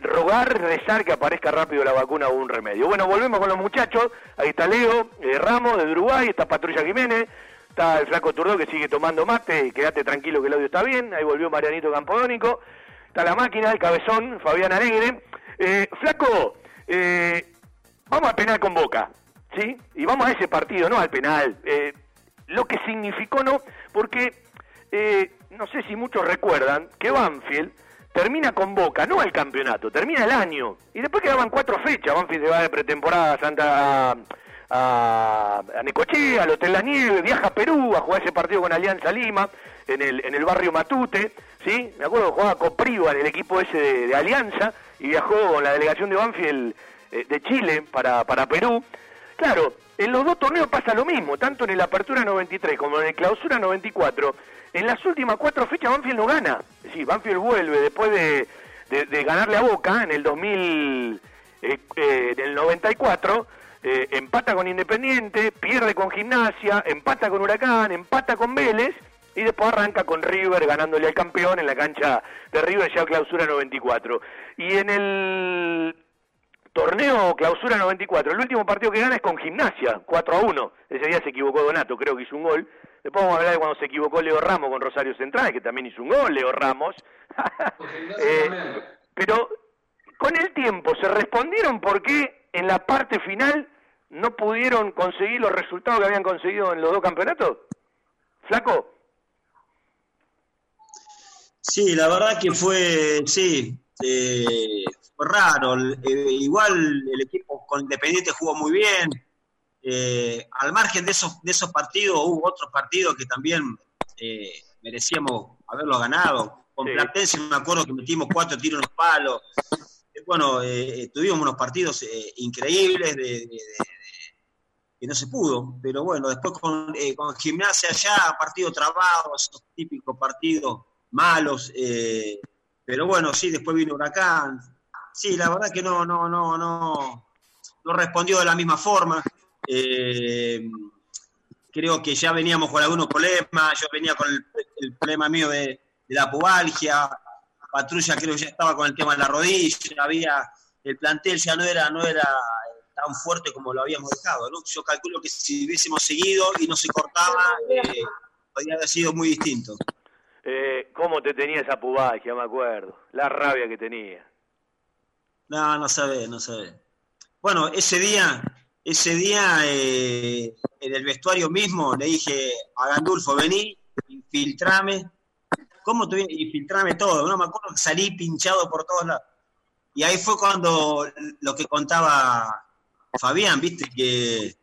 rogar, rezar que aparezca rápido la vacuna o un remedio. Bueno, volvemos con los muchachos, ahí está Leo eh, Ramos de Uruguay, está Patrulla Jiménez, está el flaco Turdó que sigue tomando mate, quédate tranquilo que el audio está bien, ahí volvió Marianito Campodónico, está la máquina, el cabezón, Fabián Alegre. Eh, flaco, eh, vamos al penal con Boca, ¿sí? Y vamos a ese partido, no al penal. Eh, lo que significó, ¿no? Porque eh, no sé si muchos recuerdan que Banfield termina con Boca, no el campeonato, termina el año. Y después quedaban cuatro fechas. Banfield se va de pretemporada a Santa a, a, a Necochea, al Hotel La Nieve, viaja a Perú a jugar ese partido con Alianza Lima, en el, en el barrio Matute, ¿sí? Me acuerdo que jugaba Copriva en el equipo ese de, de Alianza y viajó con la delegación de Banfield de Chile para, para Perú. Claro, en los dos torneos pasa lo mismo, tanto en el Apertura 93 como en el Clausura 94. En las últimas cuatro fechas Banfield no gana. Decir, Banfield vuelve después de, de- ganarle a Boca en el 2000, eh, eh, en el 94, eh, empata con Independiente, pierde con Gimnasia, empata con Huracán, empata con Vélez y después arranca con River ganándole al campeón en la cancha de River ya Clausura 94. Y en el torneo clausura 94. El último partido que gana es con Gimnasia, 4 a 1. Ese día se equivocó Donato, creo que hizo un gol. Después vamos a hablar de cuando se equivocó Leo Ramos con Rosario Central, que también hizo un gol, Leo Ramos. Eh, pero con el tiempo se respondieron por qué en la parte final no pudieron conseguir los resultados que habían conseguido en los dos campeonatos. Flaco, Sí, la verdad que fue, sí, eh, fue raro. Eh, igual el equipo con Independiente jugó muy bien. Eh, al margen de esos, de esos partidos, hubo otros partidos que también eh, merecíamos haberlo ganado. Con Platense me acuerdo que metimos cuatro tiros en los palos. Bueno, tuvimos unos partidos increíbles de, de- de- de- que no se pudo, pero bueno, después con, eh, con Gimnasia allá, partido trabado, esos típicos partidos malos, eh, pero bueno, sí, después vino Huracán. Sí, la verdad que no, no, no, no, no respondió de la misma forma. Eh, creo que ya veníamos con algunos problemas, yo venía con el, el problema mío de, la pubalgia, Patrulla creo que ya estaba con el tema de la rodilla, había, el plantel ya no era, no era tan fuerte como lo habíamos dejado, ¿no? Yo calculo que si hubiésemos seguido y no se cortaba, eh, podría haber sido muy distinto. Eh, ¿Cómo te tenía esa pubalgia? Me acuerdo. La rabia que tenía. No, no sabe, no sabe. Bueno, ese día, ese día eh, en el vestuario mismo le dije a Gandulfo, vení, infiltrame. ¿Cómo tuve? Infiltrame todo. No me acuerdo que salí pinchado por todos lados. Y ahí fue cuando lo que contaba Fabián, viste, que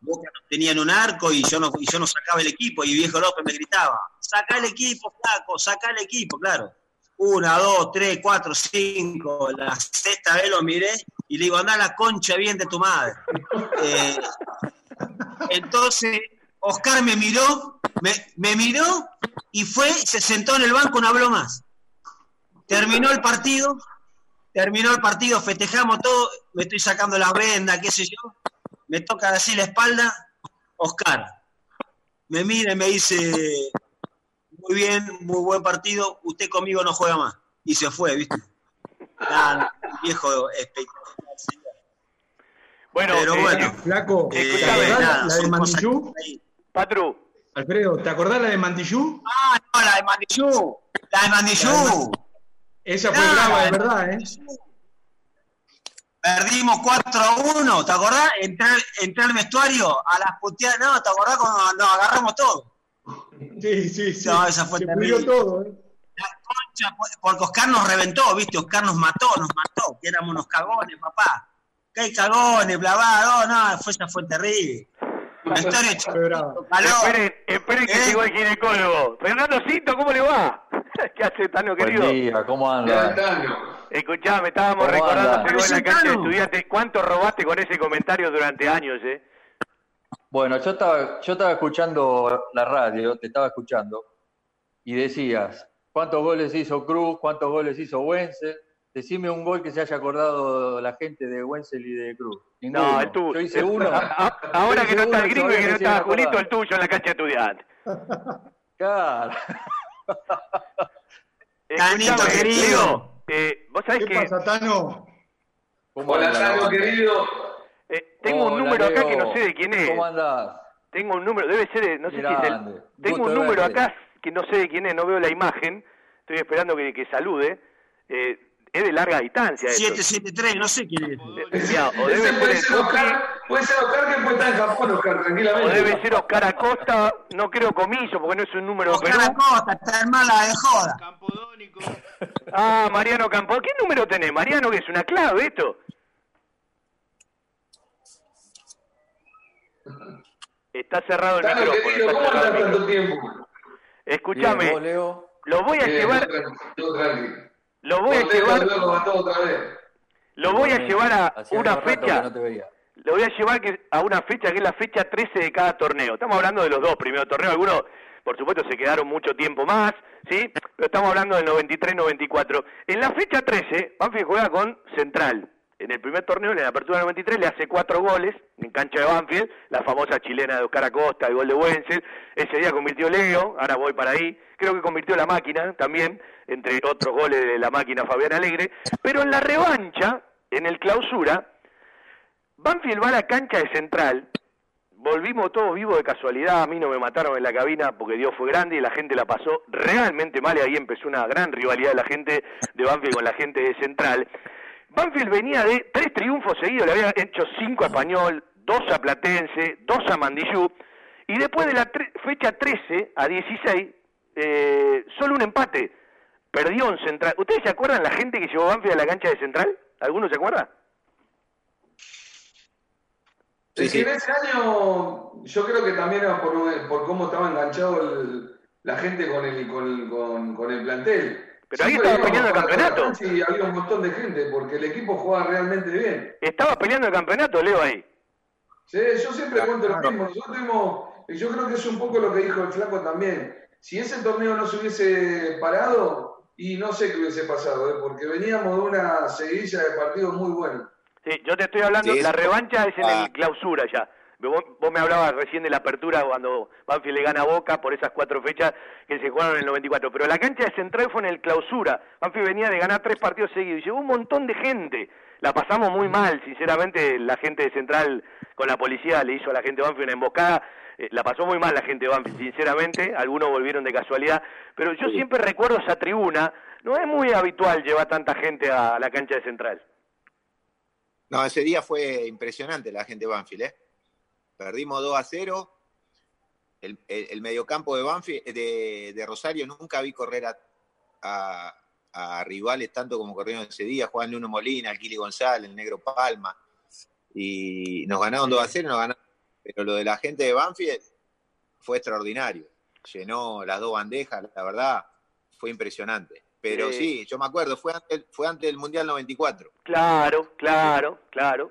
Boca tenían un arco y yo no, y yo no sacaba el equipo, y Viejo López me gritaba, saca el equipo, flaco, saca el equipo, claro. Una, dos, tres, cuatro, cinco, la sexta vez lo miré y le digo, anda la concha bien de tu madre. Eh, entonces, Oscar me miró, me, me miró y fue, se sentó en el banco, no habló más. Terminó el partido, terminó el partido, festejamos todo, me estoy sacando la venda, qué sé yo, me toca así la espalda, Oscar, me mira y me dice, muy bien, muy buen partido, usted conmigo no juega más. Y se fue, ¿viste? Nada, viejo espectacular. Bueno, Pero eh, Flaco, eh, ¿te acordás nada, la de Mandillú? Patru. Alfredo, ¿te acordás la de Mandillú? Ah, no, la de Mandillú. La de Mandillú. Esa fue No, brava, de verdad, ¿eh? Perdimos 4 a 1, ¿te acordás? Entré, entré al vestuario a las puteadas, no, ¿te acordás cuando nos agarramos todo? Sí, sí, sí. No, esa fue Se terrible. todo, ¿eh? Concha, Porque Oscar nos reventó, ¿viste? Oscar nos mató, nos mató, que éramos unos cagones, papá. Que hay cagones, bla, bla, no, no, fue, esa fue terrible. La historia. Esperen, esperen que ¿Eh? llegó el ginecólogo. Fernando Cinto, ¿cómo le va? ¿Qué hace, Tano, Buen querido? día, ¿cómo andan? Escuchame, estábamos ¿Cómo recordando que en la cancha de estudiantes. ¿Cuánto robaste con ese comentario durante años, eh? Bueno, yo estaba, yo estaba escuchando la radio, te estaba escuchando, y decías, ¿cuántos goles hizo Cruz? ¿Cuántos goles hizo Wenzel? Decime un gol que se haya acordado la gente de Wenzel y de Cruz. Ninguno. No, el tuyo. Yo hice uno. Ahora que no está el gringo y que no está Julito, el tuyo en la cancha de estudiantes. Claro. Tanito, querido. Eh, vos sabés ¿Qué que pasa, Tano? ¿Cómo Hola, Tano, querido. Eh, tengo un número acá Leo. que no sé de quién es. ¿Cómo andás? Tengo un número, debe ser, de- no sé si es el... Tengo Gusto un número verte. acá que no sé de quién es, no veo la imagen. Estoy esperando que, que salude. Eh, es de larga distancia esto. 773, no sé quién es. Eh, mirá, o debe ser puede Oscar, puede ser Oscar que puede estar en Japón, Oscar, o tranquilamente. debe ser Oscar Acosta, no creo Comiso, porque no es un número de Oscar Perú. Acosta, está en mala de joda. Ah, Mariano Campo. ¿Qué número tenés, Mariano? Que es una clave esto. Está cerrado el micrófono. querido, está ¿cómo cerrado andas el tanto tiempo? Escuchame, Bien, ¿vos, Leo? lo voy a Bien, llevar, todo lo voy a llevar, lo voy a llevar a una fecha. Lo voy a llevar que- a una fecha que es la fecha 13 de cada torneo. Estamos hablando de los dos primeros torneos. Algunos, por supuesto, se quedaron mucho tiempo más, ¿sí? Pero estamos hablando del 93-94. En la fecha 13, Banfield juega con Central. En el primer torneo, en la apertura 93, le hace cuatro goles en cancha de Banfield, la famosa chilena de Oscar Acosta, el gol de Wenzel. Ese día convirtió Leo, ahora voy para ahí. Creo que convirtió la máquina también, entre otros goles de la máquina Fabián Alegre. Pero en la revancha, en el clausura, Banfield va a la cancha de Central. Volvimos todos vivos de casualidad. A mí no me mataron en la cabina porque Dios fue grande y la gente la pasó realmente mal. Y ahí empezó una gran rivalidad de la gente de Banfield con la gente de Central. Banfield venía de tres triunfos seguidos. Le había hecho cinco a Español, dos a Platense, dos a Mandillú. Y después de la tre- fecha 13 a 16, eh, solo un empate. perdió en Central. ¿Ustedes se acuerdan la gente que llevó Banfield a la cancha de Central? ¿Alguno se acuerda? Es que en ese año yo creo que también era por, por cómo estaba enganchado el- la gente con el, con, el- con, con el plantel. Pero ahí estaba peleando el campeonato. Y había un montón de gente porque el equipo jugaba realmente bien. Estaba peleando el campeonato, Leo, ahí. Sí, yo siempre cuento lo mismo. Nosotros tuvimos, y yo creo que es un poco lo que dijo el flaco también. Si ese torneo no se hubiese parado, y no sé qué hubiese pasado, ¿eh? porque veníamos de una seguidilla de partidos muy buenos. Sí, yo te estoy hablando, Sí, la revancha es en Ah. el clausura ya. Vos, vos me hablabas recién de la apertura cuando Banfield le gana a Boca por esas cuatro fechas que se jugaron en el 94. Pero la cancha de Central fue en el clausura. Banfield venía de ganar tres partidos seguidos y llegó un montón de gente. La pasamos muy mal, sinceramente, la gente de Central con la policía le hizo a la gente de Banfield una emboscada. Eh, la pasó muy mal la gente de Banfield, sinceramente. Algunos volvieron de casualidad. Pero yo siempre recuerdo esa tribuna. No es muy habitual llevar tanta gente a la cancha de Central. No, ese día fue impresionante la gente de Banfield, ¿eh? Perdimos 2 a 0. El, el- el mediocampo de Banfield, de, de Rosario, nunca vi correr a, a- a rivales tanto como corrieron ese día. Juan Luno Molina, el Kili González, el Negro Palma. Y nos ganaron 2 a 0, nos ganaron. Pero lo de la gente de Banfield fue extraordinario. Llenó las dos bandejas, la verdad, fue impresionante. Pero Sí. sí, yo me acuerdo, fue antes, fue antes del Mundial 94 Claro, claro, claro.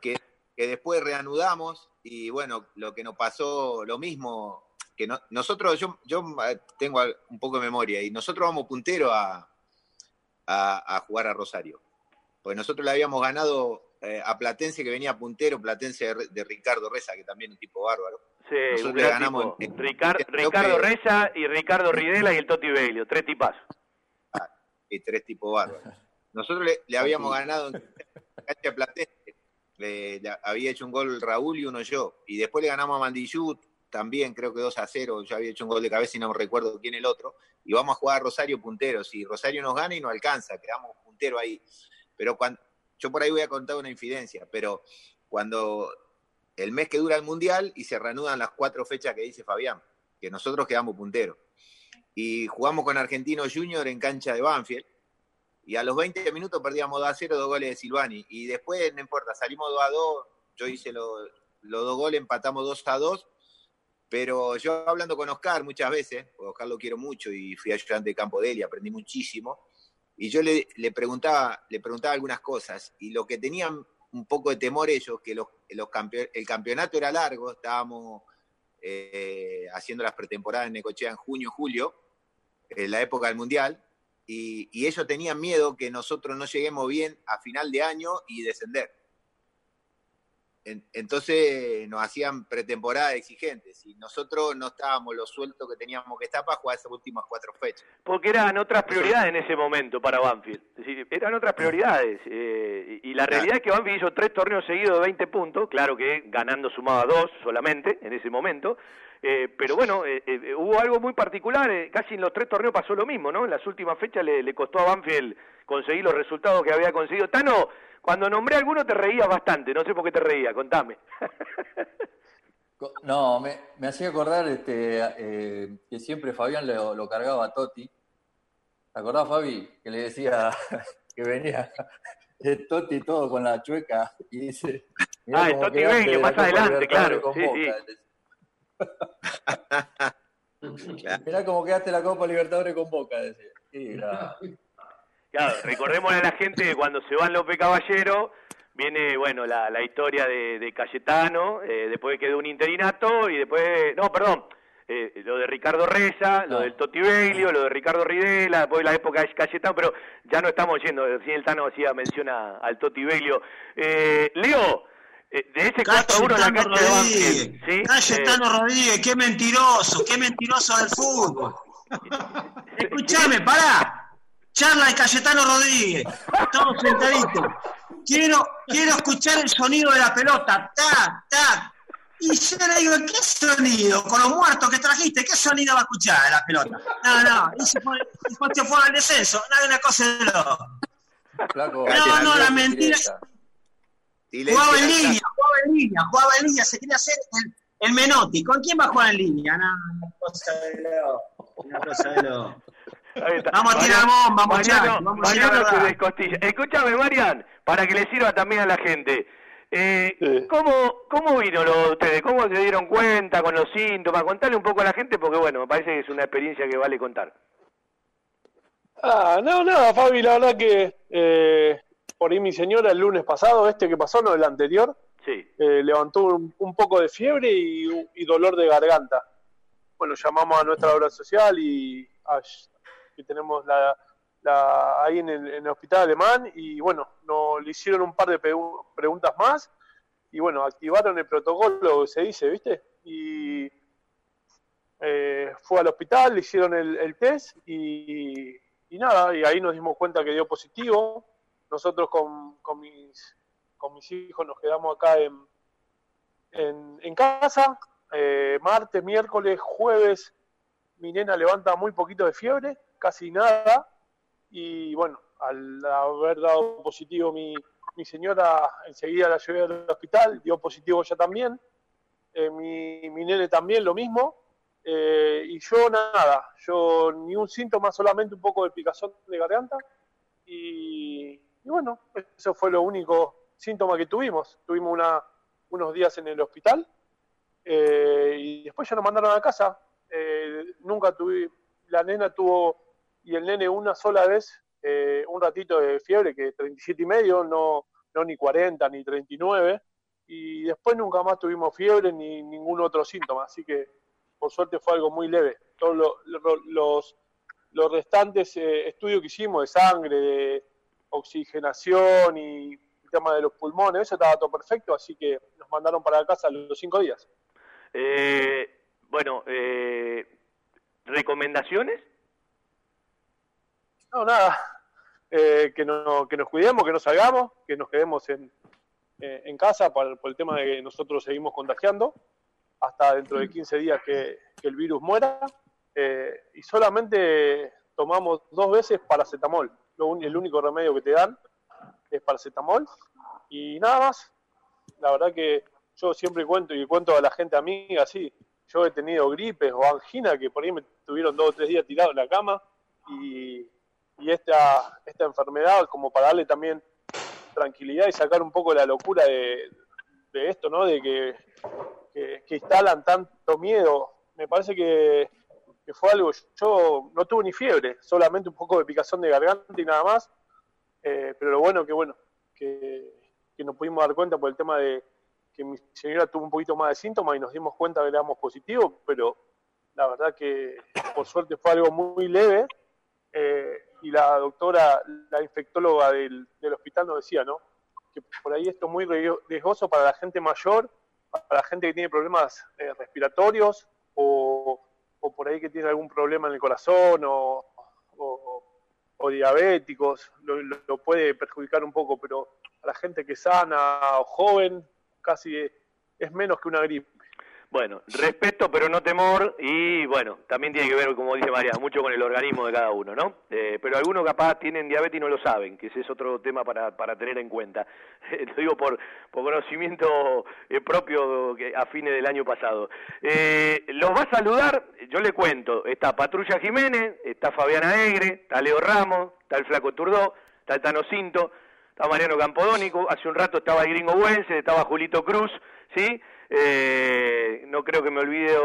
que, que después reanudamos y bueno, lo que nos pasó, lo mismo, que no- nosotros, yo, yo eh, tengo un poco de memoria y nosotros vamos puntero a, a, a jugar a Rosario. Pues nosotros le habíamos ganado eh, a Platense que venía puntero, Platense de, Ricardo Reza, que también es un tipo bárbaro. Sí, Nosotros le ganamos en- Ricardo Reza y Ricardo Ridela y el Toti Belio, tres tipazos. y tres tipos bárbaros. Nosotros le, le habíamos ganado en cancha Platense. Había hecho un gol Raúl y uno yo. Y después le ganamos a Mandillú, también creo que 2 a 0. Yo había hecho un gol de cabeza y no recuerdo quién el otro. Y vamos a jugar a Rosario punteros. Y Rosario nos gana y nos alcanza, quedamos puntero ahí. Pero cuando, yo por ahí voy a contar una infidencia, pero cuando el mes que dura el Mundial y se reanudan las cuatro fechas que dice Fabián, que nosotros quedamos punteros. Y jugamos con Argentino Junior en cancha de Banfield. Y a los 20 minutos perdíamos 2 a 0, dos goles de Silvani. Y después, no importa, salimos 2 a 2. Yo hice lo- los dos goles, empatamos 2 a 2. Pero yo hablando con Oscar muchas veces, porque Oscar lo quiero mucho y fui ayudante de campo de él y aprendí muchísimo. Y yo le, le preguntaba, le preguntaba algunas cosas. Y lo que tenían un poco de temor ellos, que los, los campe- el campeonato era largo, estábamos eh, haciendo las pretemporadas en Necochea en junio, julio, en la época del Mundial, y, y ellos tenían miedo que nosotros no lleguemos bien a final de año y descender. En- entonces nos hacían pretemporada exigentes y nosotros no estábamos lo sueltos que teníamos que estar para jugar esas últimas cuatro fechas. Porque eran otras prioridades en ese momento para Banfield. Es decir, eran otras prioridades. eh, y y la realidad es que Banfield hizo tres torneos seguidos de 20 puntos, claro que ganando sumaba dos solamente en ese momento. eh, pero bueno, eh, eh, hubo algo muy particular, eh, casi en los tres torneos pasó lo mismo, ¿no? En las últimas fechas le, le costó a Banfield conseguir los resultados que había conseguido. Tano, cuando nombré a alguno te reías bastante, no sé por qué te reías, contame. Co- No, me, me hacía acordar este, eh, que siempre Fabián lo, lo cargaba a Totti. ¿Te acordás, Fabi? Que le decía que venía el Totti todo con la chueca y dice... "Mirá Ah, el Totti la más adelante, claro, con sí, Boca", decía. Mirá cómo quedaste la Copa Libertadores con Boca, decía. Sí, Claro, recordémosle a la gente que cuando se van López Caballero, viene, bueno, la, la historia de, de Cayetano, eh, después quedó un interinato y después, no, perdón, eh, lo de Ricardo Reza, lo del Toti Beglio, lo de Ricardo Ridela, después la época de Cayetano, pero ya no estamos yendo, recién el Tano hacía mención a- al Toti Beglio. Eh, Leo, eh, de ese 4 a 1 en la Cayetano cancha de Rodríguez, Banfield, ¿sí? Cayetano Eh, Rodríguez, qué mentiroso, qué mentiroso del fútbol. Escúchame, pará. Charla de Cayetano Rodríguez. Estamos sentaditos. Quiero, quiero escuchar el sonido de la pelota. Tac, tac. Y yo le digo, ¿qué sonido? Con los muertos que trajiste, ¿qué sonido va a escuchar de la pelota? No, no. Y se fue, se fue al descenso. Nada, una cosa de. Flaco, No, no, la mentira. Jugaba en línea, jugaba en línea, jugaba en línea, se quería hacer el, el Menotti. ¿Con quién va a jugar en línea? No, una cosa de loco. Una cosa de loco. Vamos a tirar bomba, Mariano, vamos a Mariano tirar se descostilla. Escúchame, Marian, para que le sirva también a la gente. Eh, ¿cómo, ¿Cómo vino lo de ustedes? ¿Cómo se dieron cuenta con los síntomas? Contale un poco a la gente porque, bueno, me parece que es una experiencia que vale contar. Ah, no, nada, Fabi, la verdad que eh, por ahí mi señora el lunes pasado, este que pasó, no el anterior, Sí. eh, levantó un, un poco de fiebre y, y dolor de garganta. Bueno, llamamos a nuestra obra social y a- tenemos la, la- ahí en el, en el hospital alemán y bueno, nos le hicieron un par de pregu- preguntas más y bueno, activaron el protocolo, se dice, ¿viste? Y eh, fue al hospital, le hicieron el, el test y, y nada, y ahí nos dimos cuenta que dio positivo. Nosotros con, con mis, con mis hijos nos quedamos acá en, en, en casa, eh, martes, miércoles, jueves, mi nena levanta muy poquito de fiebre, casi nada, y bueno, al haber dado positivo mi, mi señora, enseguida la llevé al hospital, dio positivo ella también, eh, mi, mi nene también lo mismo, eh, y yo nada, yo ni un síntoma, solamente un poco de picazón de garganta, y, y bueno, eso fue lo único síntoma que tuvimos. Tuvimos una, unos días en el hospital eh, y después ya nos mandaron a casa. Eh, nunca tuve, la nena tuvo y el nene una sola vez eh, un ratito de fiebre, que 37 y medio, no, no ni 40 ni 39, y después nunca más tuvimos fiebre ni ningún otro síntoma, así que por suerte fue algo muy leve. Todos lo- lo- los, los restantes eh, estudios que hicimos de sangre, de oxigenación y el tema de los pulmones, eso estaba todo perfecto, así que nos mandaron para casa los cinco días. Eh, bueno, eh, ¿recomendaciones? No, nada, eh, que, no, que nos cuidemos, que no salgamos, que nos quedemos en, eh, en casa por, por el tema de que nosotros seguimos contagiando hasta dentro de 15 días que, el virus muera. Eh, y solamente tomamos dos veces paracetamol, Lo el único remedio que te dan es paracetamol y nada más. La verdad que yo siempre cuento y cuento a la gente amiga, sí, yo he tenido gripes o angina que por ahí me tuvieron dos o tres días tirado en la cama y, y esta, esta enfermedad como para darle también tranquilidad y sacar un poco la locura de, esto, ¿no? De que, que, instalan tanto miedo. Me parece que, fue algo, yo no tuve ni fiebre, solamente un poco de picazón de garganta y nada más. Eh, pero lo bueno que bueno, que, que nos pudimos dar cuenta por el tema de que mi señora tuvo un poquito más de síntomas y nos dimos cuenta que éramos positivos, pero la verdad que por suerte fue algo muy leve. eh, y la doctora, la infectóloga del, hospital nos decía, ¿no? Que por ahí esto es muy riesgoso para la gente mayor, para la gente que tiene problemas eh, respiratorios o, por ahí que tiene algún problema en el corazón o, diabéticos, lo, lo- puede perjudicar un poco, pero a la gente que sana o joven, casi es menos que una gripe. Bueno, respeto pero no temor y bueno, también tiene que ver, como dice María, mucho con el organismo de cada uno, ¿no? Eh, pero algunos capaz tienen diabetes y no lo saben, que ese es otro tema para, para tener en cuenta. lo digo por, por conocimiento eh, propio que a fines del año pasado. Eh, los va a saludar, yo le cuento, está Patrulla Jiménez, está Fabiana Egre, está Leo Ramos, está el Flaco Turdó, está el Tano Cinto, está Mariano Campodónico, hace un rato estaba el Gringo Güense, estaba Julito Cruz, ¿sí? Eh, no creo que me olvide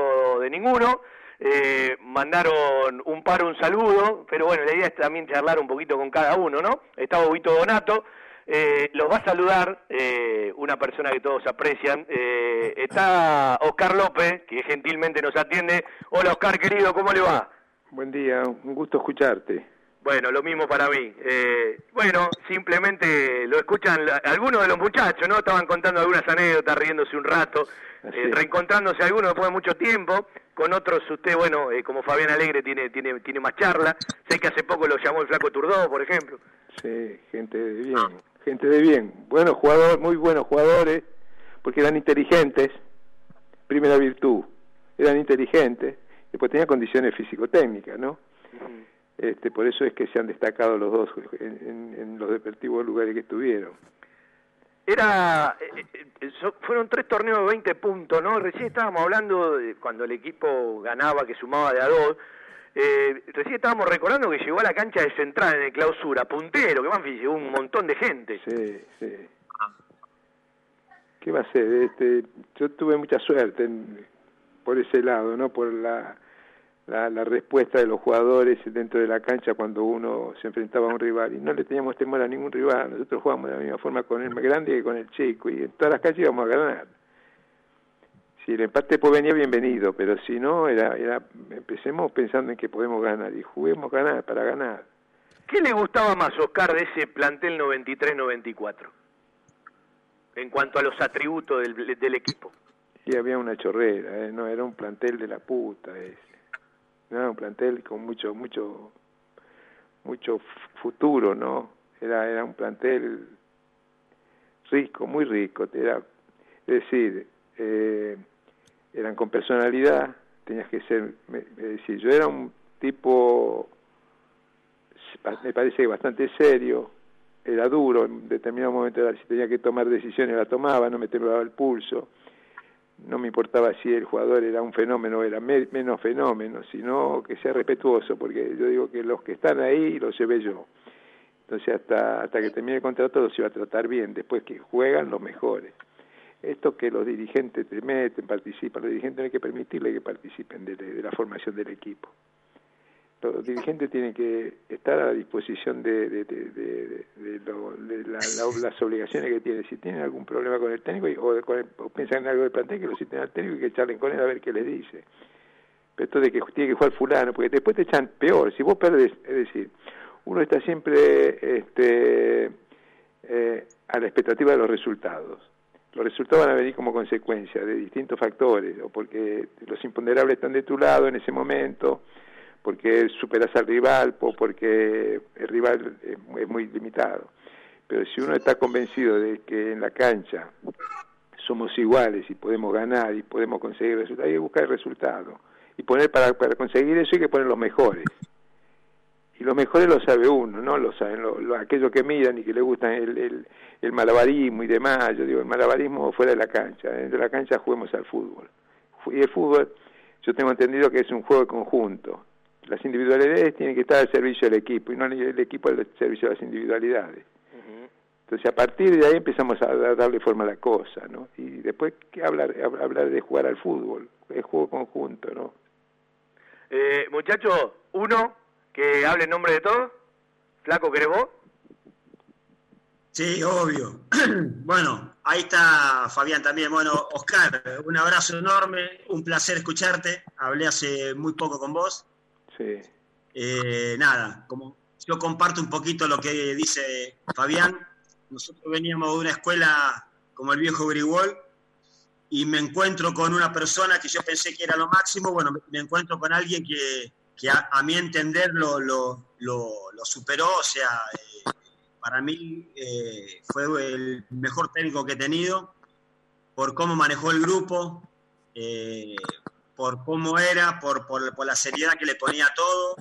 de ninguno. Eh, mandaron un paro, un saludo, pero bueno, la idea es también charlar un poquito con cada uno, ¿no? Está Bobito Donato, eh, los va a saludar eh, una persona que todos aprecian. Eh, está Oscar López, que gentilmente nos atiende. Hola Oscar, querido, ¿cómo le va? Buen día, un gusto escucharte. Bueno, lo mismo para mí. Eh, bueno, simplemente lo escuchan la- algunos de los muchachos, ¿no? Estaban contando algunas anécdotas, riéndose un rato, eh, reencontrándose algunos después de mucho tiempo, con otros usted, bueno, eh, como Fabián Alegre tiene, tiene, tiene más charla. Sé que hace poco lo llamó el Flaco Turdó, por ejemplo. Sí, gente de bien, gente de bien. Buenos jugadores, muy buenos jugadores, porque eran inteligentes, primera virtud, eran inteligentes, después tenían condiciones físico-técnicas, ¿no? Este, por eso es que se han destacado los dos en, en- en los respectivos lugares que estuvieron. Era, eh, eh, so- fueron tres torneos de 20 puntos, ¿no? Recién estábamos hablando de cuando el equipo ganaba, que sumaba de a dos. Eh, recién estábamos recordando que llegó a la cancha de Central en el clausura, puntero, que Banfield llegó un montón de gente. Sí, sí. ¿Qué va a ser? Este, yo tuve mucha suerte en- por ese lado, ¿no? Por la, la, la respuesta de los jugadores dentro de la cancha cuando uno se enfrentaba a un rival. Y no le teníamos temor a ningún rival. Nosotros jugábamos de la misma forma con el más grande que con el chico. Y en todas las canchas íbamos a ganar. Si el empate pues venía, bienvenido. Pero si no, era, era empecemos pensando en que podemos ganar. Y juguemos ganar para ganar. ¿Qué le gustaba más, Oscar, de ese plantel 93-94? En cuanto a los atributos del, del equipo. Y había una chorrera, ¿eh? no era un plantel de la puta ese. No un plantel con mucho, mucho, mucho futuro, ¿no? Era, era un plantel rico, muy rico. Era, es decir, eh, eran con personalidad, tenías que ser, es yo era un tipo, me parece bastante serio, era duro, en determinado momento si tenía que tomar decisiones la tomaba, no me temblaba el pulso, no me importaba si el jugador era un fenómeno o era me- menos fenómeno, sino que sea respetuoso, porque yo digo que los que están ahí los llevé yo. Entonces hasta, hasta que termine el contrato los iba a tratar bien, después que juegan los mejores. Esto que los dirigentes te meten, participan, los dirigentes no hay que permitirle que participen de la formación del equipo. Los dirigentes tienen que estar a disposición de, de, de, de- de de la- la- las obligaciones que tienen. Si tienen algún problema con el técnico y- o, con el- o piensan en algo del plantel, que lo citen al técnico y que charlen con él a ver qué les dice. Pero esto de que tiene que jugar fulano, porque después te echan peor. Si vos perdés, es decir, uno está siempre este, eh, a la expectativa de los resultados. Los resultados van a venir como consecuencia de distintos factores, o porque los imponderables están de tu lado en ese momento, porque superas al rival, o porque el rival es, muy limitado. Pero si uno está convencido de que en la cancha somos iguales y podemos ganar y podemos conseguir resultados, hay que buscar el resultado. Y poner para, para conseguir eso hay que poner los mejores. Y los mejores lo sabe uno, ¿no? Lo saben lo- lo- aquellos que miran y que les gustan el, el, el malabarismo y demás. Yo digo, el malabarismo fuera de la cancha. Dentro de la cancha juguemos al fútbol. Y el fútbol, yo tengo entendido que es un juego de conjunto. Las individualidades tienen que estar al servicio del equipo y no el equipo al servicio de las individualidades. Entonces, a partir de ahí empezamos a da- darle forma a la cosa, ¿no? Y después, ¿qué hablar? Hab- Hablar de jugar al fútbol, es juego conjunto, ¿no? Eh, muchachos, uno que hable en nombre de todos. Flaco, ¿querés vos? Sí, obvio. Bueno, ahí está Fabián también. Bueno, Oscar, un abrazo enorme, un placer escucharte. Hablé hace muy poco con vos. Sí. Eh, nada, como yo comparto un poquito lo que dice Fabián. Nosotros veníamos de una escuela como el viejo Grigol y me encuentro con una persona que yo pensé que era lo máximo. Bueno, me, encuentro con alguien que, que a, mi entender lo, superó. O sea, eh, para mí eh, fue el mejor técnico que he tenido por cómo manejó el grupo, por cómo era, por, por, por la seriedad que le ponía a todo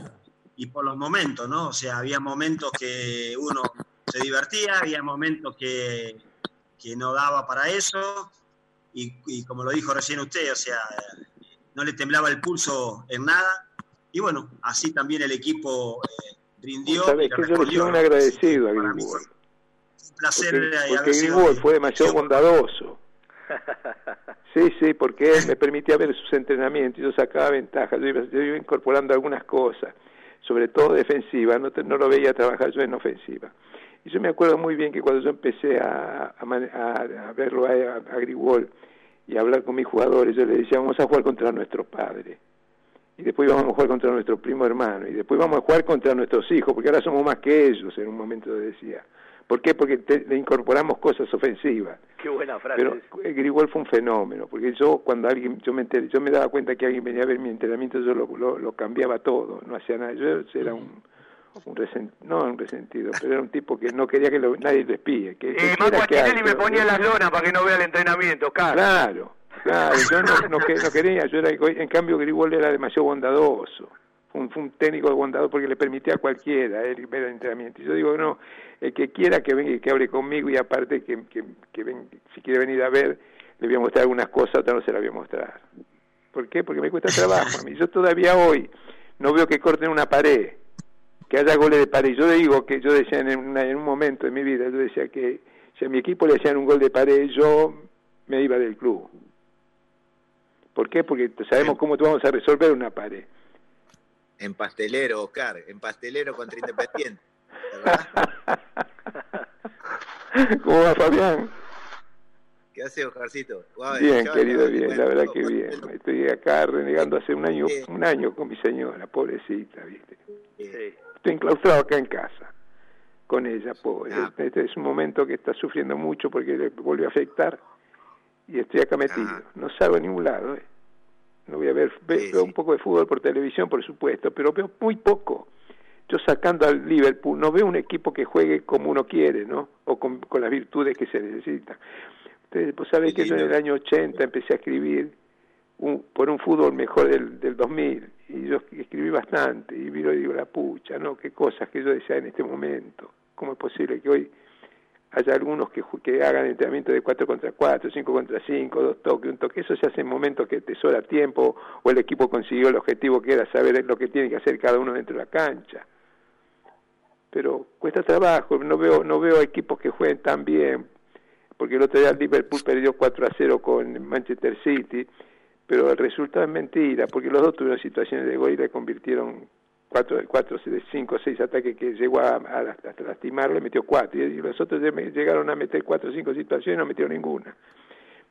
y por los momentos, ¿no? O sea, había momentos que uno se divertía, había momentos que, que no daba para eso y, y como lo dijo recién usted, o sea, no le temblaba el pulso en nada y bueno, así también el equipo eh, rindió. Sabes que yo soy un agradecido a Grigol. Un placer Porque, eh, porque fue demasiado bondadoso. Sí, sí, porque él me permitía ver sus entrenamientos y yo sacaba ventaja. Yo iba, yo iba incorporando algunas cosas, sobre todo defensiva, no, te- no lo veía trabajar yo en ofensiva. Y yo me acuerdo muy bien que cuando yo empecé a, a, a- verlo a, a Grigol y a hablar con mis jugadores, yo le decía, vamos a jugar contra nuestro padre. Y después vamos a jugar contra nuestro primo hermano. Y después vamos a jugar contra nuestros hijos, porque ahora somos más que ellos, en un momento decía. ¿Por qué? Porque te- le incorporamos cosas ofensivas. Qué buena frase. Pero el Grigol fue un fenómeno, porque yo cuando alguien, yo me enteré, yo me daba cuenta que alguien venía a ver mi entrenamiento, yo lo, lo, lo cambiaba todo, no hacía nada. Yo era un, un resen- no un resentido, pero era un tipo que no quería que lo- nadie lo espíe. Que, que Y Marco quiera que me ponía las lonas para que no vea el entrenamiento, Oscar. Claro, claro, yo no, no, que- no quería, yo era, en cambio Grigol era demasiado bondadoso, un, fue un técnico bondadoso porque le permitía a cualquiera ver el entrenamiento. Y yo digo, no, el que quiera que venga y que hable conmigo y aparte que, que, que ven- si quiere venir a ver, le voy a mostrar algunas cosas, otras no se las voy a mostrar. ¿Por qué? Porque me cuesta trabajo a mí. Yo todavía hoy no veo que corten una pared, que haya goles de pared. Yo digo que yo decía en, una- en un momento de mi vida, yo decía que si a mi equipo le hacían un gol de pared, yo me iba del club. ¿Por qué? Porque sabemos cómo vamos a resolver una pared. En pastelero, Oscar, en pastelero contra Independiente. ¿Cómo va Fabián? ¿Qué hace Oscarcito? Bien, querido, bien, bueno, la verdad que bien. Estoy acá renegando hace un año, un año con mi señora, pobrecita, ¿viste? Estoy enclaustrado acá en casa con ella, pobre. Este es un momento que está sufriendo mucho porque le vuelve a afectar y estoy acá metido. No salgo a ningún lado, ¿eh? No voy a ver, ve- veo un poco de fútbol por televisión, por supuesto, pero veo muy poco. Yo sacando al Liverpool, no veo un equipo que juegue como uno quiere, ¿no? O con, con las virtudes que se necesitan. Ustedes, pues sabéis que yo en el año 80 empecé a escribir un- por un fútbol mejor del, del 2000 y yo escribí bastante y miro y digo la pucha, ¿no? Qué cosas que yo decía en este momento. ¿Cómo es posible que hoy haya algunos que, que hagan entrenamiento de 4 contra 4, 5 contra 5, dos toques, un toque? Eso se hace en momentos que te sobra tiempo o el equipo consiguió el objetivo que era saber lo que tiene que hacer cada uno dentro de la cancha. Pero cuesta trabajo, no veo, no veo equipos que jueguen tan bien, porque el otro día Liverpool perdió 4 a 0 con Manchester City, pero el resultado es mentira, porque los dos tuvieron situaciones de gol y le convirtieron 4, 4 5, 6 ataques que llegó a, a hasta lastimarlo, metió 4, y los otros lleg- llegaron a meter 4 o 5 situaciones y no metieron ninguna.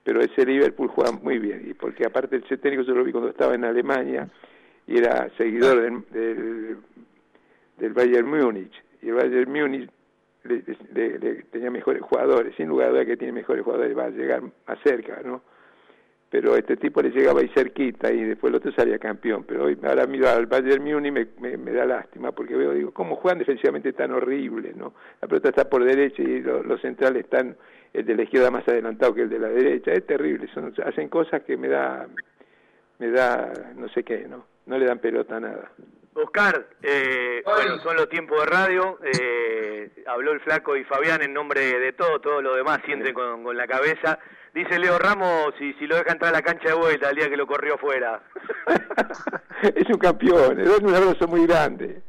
Pero ese Liverpool juega muy bien, y porque aparte el técnico yo lo vi cuando estaba en Alemania, y era seguidor del, del, Bayern Múnich, y el Bayern Múnich le- tenía mejores jugadores, sin lugar a duda que tiene mejores jugadores, va a llegar más cerca, ¿no? Pero este tipo le llegaba ahí cerquita y después el otro salía campeón. Pero hoy, ahora miro al Bayern Múnich y me, me, me da lástima porque veo, digo, ¿cómo juegan defensivamente tan horrible, no? La pelota está por derecha y lo- los centrales están, el de la izquierda más adelantado que el de la derecha. Es terrible, son, hacen cosas que me da, me da, no sé qué, ¿no? No le dan pelota a nada. Oscar, eh, bueno, son los tiempos de radio. eh, habló el Flaco y Fabián en nombre de todo, todo lo demás sienten con, con la cabeza. Dice Leo Ramos, si, si lo deja entrar a la cancha de vuelta el día que lo corrió fuera. es un campeón, le doy un abrazo muy grande.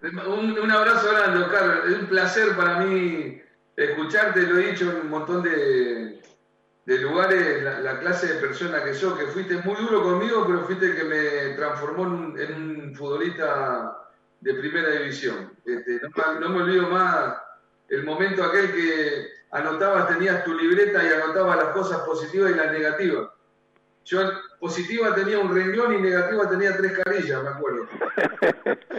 Un, un abrazo grande, Oscar. Es un placer para mí escucharte. Lo he dicho en un montón de, de lugares. La, la clase de persona que sos, que fuiste muy duro conmigo, pero fuiste el que me transformó en un, en un futbolista de primera división. Este, no, no me olvido más el momento aquel que anotabas, tenías tu libreta y anotabas las cosas positivas y las negativas. Yo positiva tenía un renglón y negativa tenía tres carillas, me acuerdo.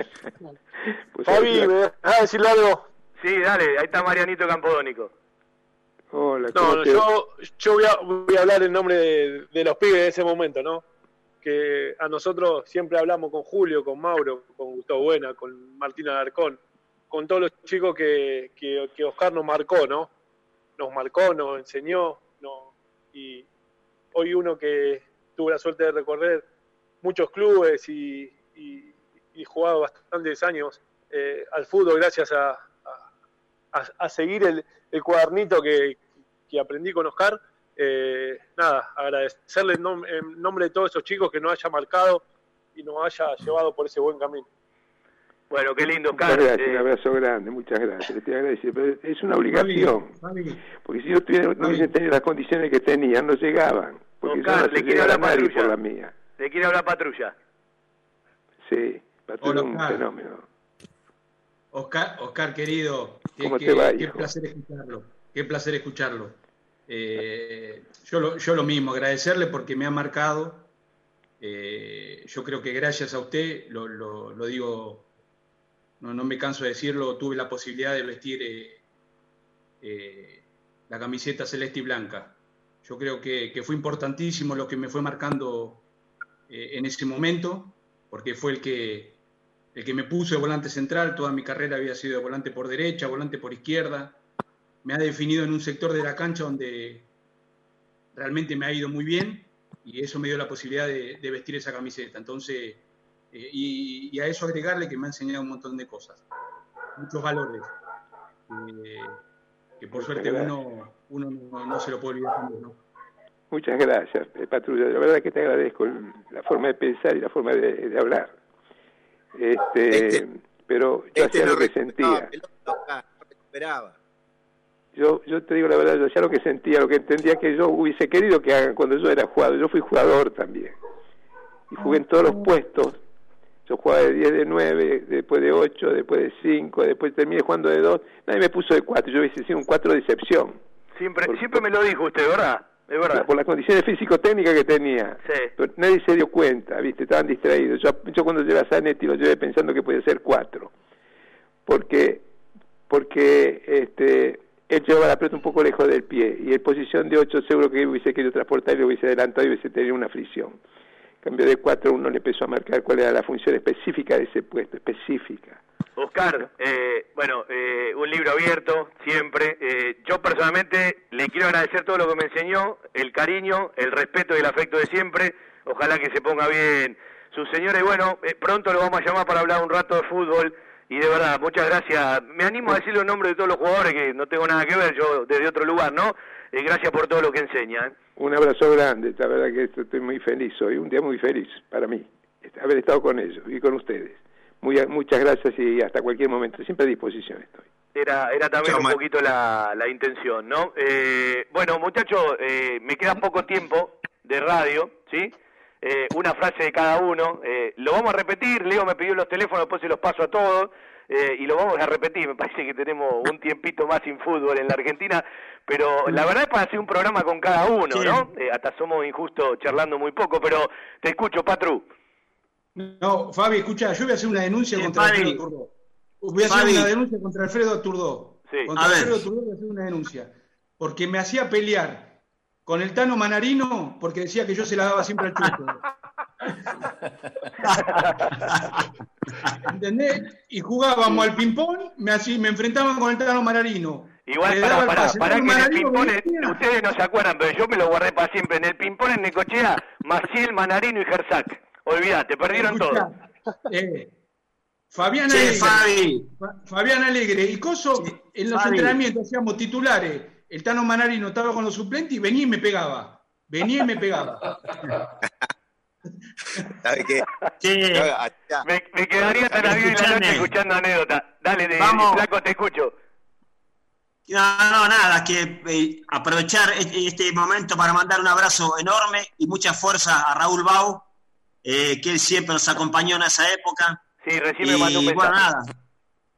Fabi, ¿me dejás decirle algo? Sí, dale, ahí está Marianito Campodónico. Hola, No, no, yo, yo voy, a, voy a hablar en nombre de, de los pibes de ese momento, ¿no? Que a nosotros siempre hablamos con Julio, con Mauro, con Gustavo Buena, con Martín Alarcón, con todos los chicos que, que, que Oscar nos marcó, ¿no? Nos marcó, nos enseñó, no, y hoy uno que tuvo la suerte de recorrer muchos clubes y, y, jugado bastantes años eh, al fútbol gracias a, a, a seguir el, el cuadernito que, que aprendí con Oscar. Eh, nada, agradecerle en, en nombre de todos esos chicos que nos haya marcado y nos haya llevado por ese buen camino. Bueno, qué lindo, Muchas gracias, eh, un abrazo grande, muchas gracias, le estoy agradecido. Pero es una obligación, porque si yo tuviera, no hubiesen tenido las condiciones que tenían, no llegaban. Porque Oscar, yo no le quiere hablar Patrulla. por la mía. le quiere hablar patrulla. Sí, Patrón Hola, es un fenómeno. Oscar, Oscar querido, qué, ¿Cómo te va, qué hijo? placer escucharlo. Qué placer escucharlo. Eh, yo, lo, yo lo mismo, agradecerle porque me ha marcado. Eh, yo creo que gracias a usted, lo, lo- lo digo, no, no me canso de decirlo, tuve la posibilidad de vestir eh, eh, la camiseta celeste y blanca. Yo creo que, fue importantísimo lo que me fue marcando eh, en ese momento, porque fue el que, el que me puso de volante central, toda mi carrera había sido de volante por derecha, volante por izquierda. Me ha definido en un sector de la cancha donde realmente me ha ido muy bien y eso me dio la posibilidad de, de vestir esa camiseta. Entonces, eh, y, y a eso agregarle que me ha enseñado un montón de cosas, muchos valores, eh, que por suerte uno, uno no, no se lo puede olvidar jamás, ¿no? Muchas gracias, eh, Patrulla. La verdad que te agradezco la forma de pensar y la forma de, de hablar. Este, pero yo Este hacía lo que sentía. Yo, yo te digo la verdad, yo hacía lo que sentía, lo que entendía que yo hubiese querido que hagan cuando yo era jugador. Yo fui jugador también. Y jugué en todos los puestos. Yo jugaba de 10, de 9, después de 8, después de 5, después terminé jugando de 2. Nadie me puso de 4, yo hubiese sido un 4 de excepción. Siempre, siempre me lo dijo usted, ¿verdad? Es verdad. Por las condiciones físico-técnicas que tenía. Sí. Pero nadie se dio cuenta, ¿viste? Estaban distraídos. Yo, yo cuando llevé a Zanetti lo llevé pensando que podía ser 4. Porque, porque este, él llevaba la pelota un poco lejos del pie. Y en posición de 8 seguro que hubiese querido transportar y lo hubiese adelantado y hubiese tenido una fricción. En cambio de 4 uno le empezó a marcar cuál era la función específica de ese puesto, específica. Oscar, eh, bueno, eh, un libro abierto, siempre. Eh, yo personalmente le quiero agradecer todo lo que me enseñó, el cariño, el respeto y el afecto de siempre. Ojalá que se ponga bien su señora. Y bueno, eh, pronto lo vamos a llamar para hablar un rato de fútbol. Y de verdad, muchas gracias. Me animo a decirle el nombre de todos los jugadores, que no tengo nada que ver, yo desde otro lugar, ¿no? Eh, gracias por todo lo que enseña. ¿eh? Un abrazo grande, la verdad que esto- estoy muy feliz hoy, un día muy feliz para mí, haber estado con ellos y con ustedes. Muy, muchas gracias y hasta cualquier momento, siempre a disposición estoy. Era, era también un poquito la, la intención, ¿no? Eh, bueno, muchachos, eh, me queda poco tiempo de radio, ¿sí? Eh, una frase de cada uno. eh, lo vamos a repetir, Leo me pidió los teléfonos, después se los paso a todos. Eh, y lo vamos a repetir, me parece que tenemos un tiempito más sin fútbol en la Argentina, pero la verdad es para hacer un programa con cada uno, ¿no? Eh, hasta somos injustos charlando muy poco, pero te escucho, Patru. No, Fabi, escucha, yo voy a hacer una denuncia contra Fabi. Alfredo Turdó. Voy a hacer Fabi. una denuncia contra Alfredo Turdó. Contra A ver. Alfredo Turdó voy a hacer una denuncia. Porque me hacía pelear con el Tano Manarino porque decía que yo se la daba siempre al chupo. ¿Entendés? Y jugábamos al ping-pong, me, me enfrentaban con el Tano Manarino. Igual, para, para, que en el ping-pong, ustedes no se acuerdan, pero yo me lo guardé para siempre. En el ping-pong en Necochea, Maciel, Manarino y Gersac. Olvídate, perdieron todo. Eh, Fabián Alegre. Fabi. Fa- Fabián Alegre y Coso, en los Fabi. entrenamientos hacíamos titulares. El Tano Manarino estaba con los suplentes y venía y me pegaba. Venía y me pegaba. Me, me quedaría hasta las 10 de la noche escuchando anécdotas. Dale, de, Vamos. Flaco, te escucho. No, no, nada, que eh, aprovechar e- este momento para mandar un abrazo enorme y mucha fuerza a Raúl Bau, eh, que él siempre nos acompañó en esa época. Sí, recién y me mandó un bueno, mensaje. nada.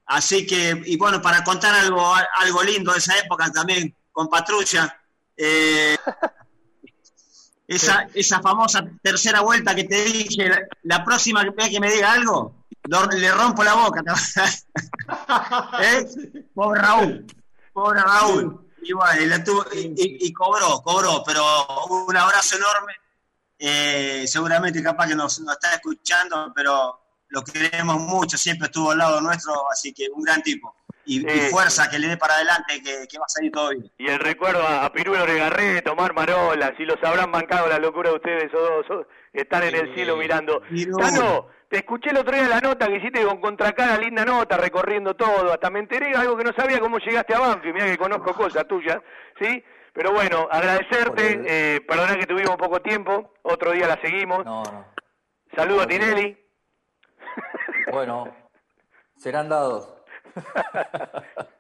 Así que, y bueno, para contar algo, algo lindo de esa época también con Patrulla, eh, esa, esa famosa tercera vuelta que te dije, la, la próxima vez que me diga algo, lo- le rompo la boca. ¿Eh? Pobre Raúl, pobre Raúl. Y bueno, y, la tuvo- y- y- y cobró, cobró, pero un abrazo enorme. Eh, seguramente capaz que nos, nos está escuchando, pero lo queremos mucho, siempre estuvo al lado nuestro, así que un gran tipo. Y, y fuerza que le dé para adelante, que, que va a salir todo bien. Y el recuerdo a, a Pirulo Regarré, Tomar Marola, si los habrán bancado la locura de ustedes, esos dos, están en el cielo mirando. Tano, te escuché el otro día la nota que hiciste con Contracara, linda nota, recorriendo todo, hasta me enteré de algo que no sabía cómo llegaste a Banfield, mira que conozco cosas tuyas, ¿sí? Pero bueno, agradecerte, eh, perdona que tuvimos poco tiempo, otro día la seguimos. No, no. Saludos a Tinelli. Bueno, serán dados.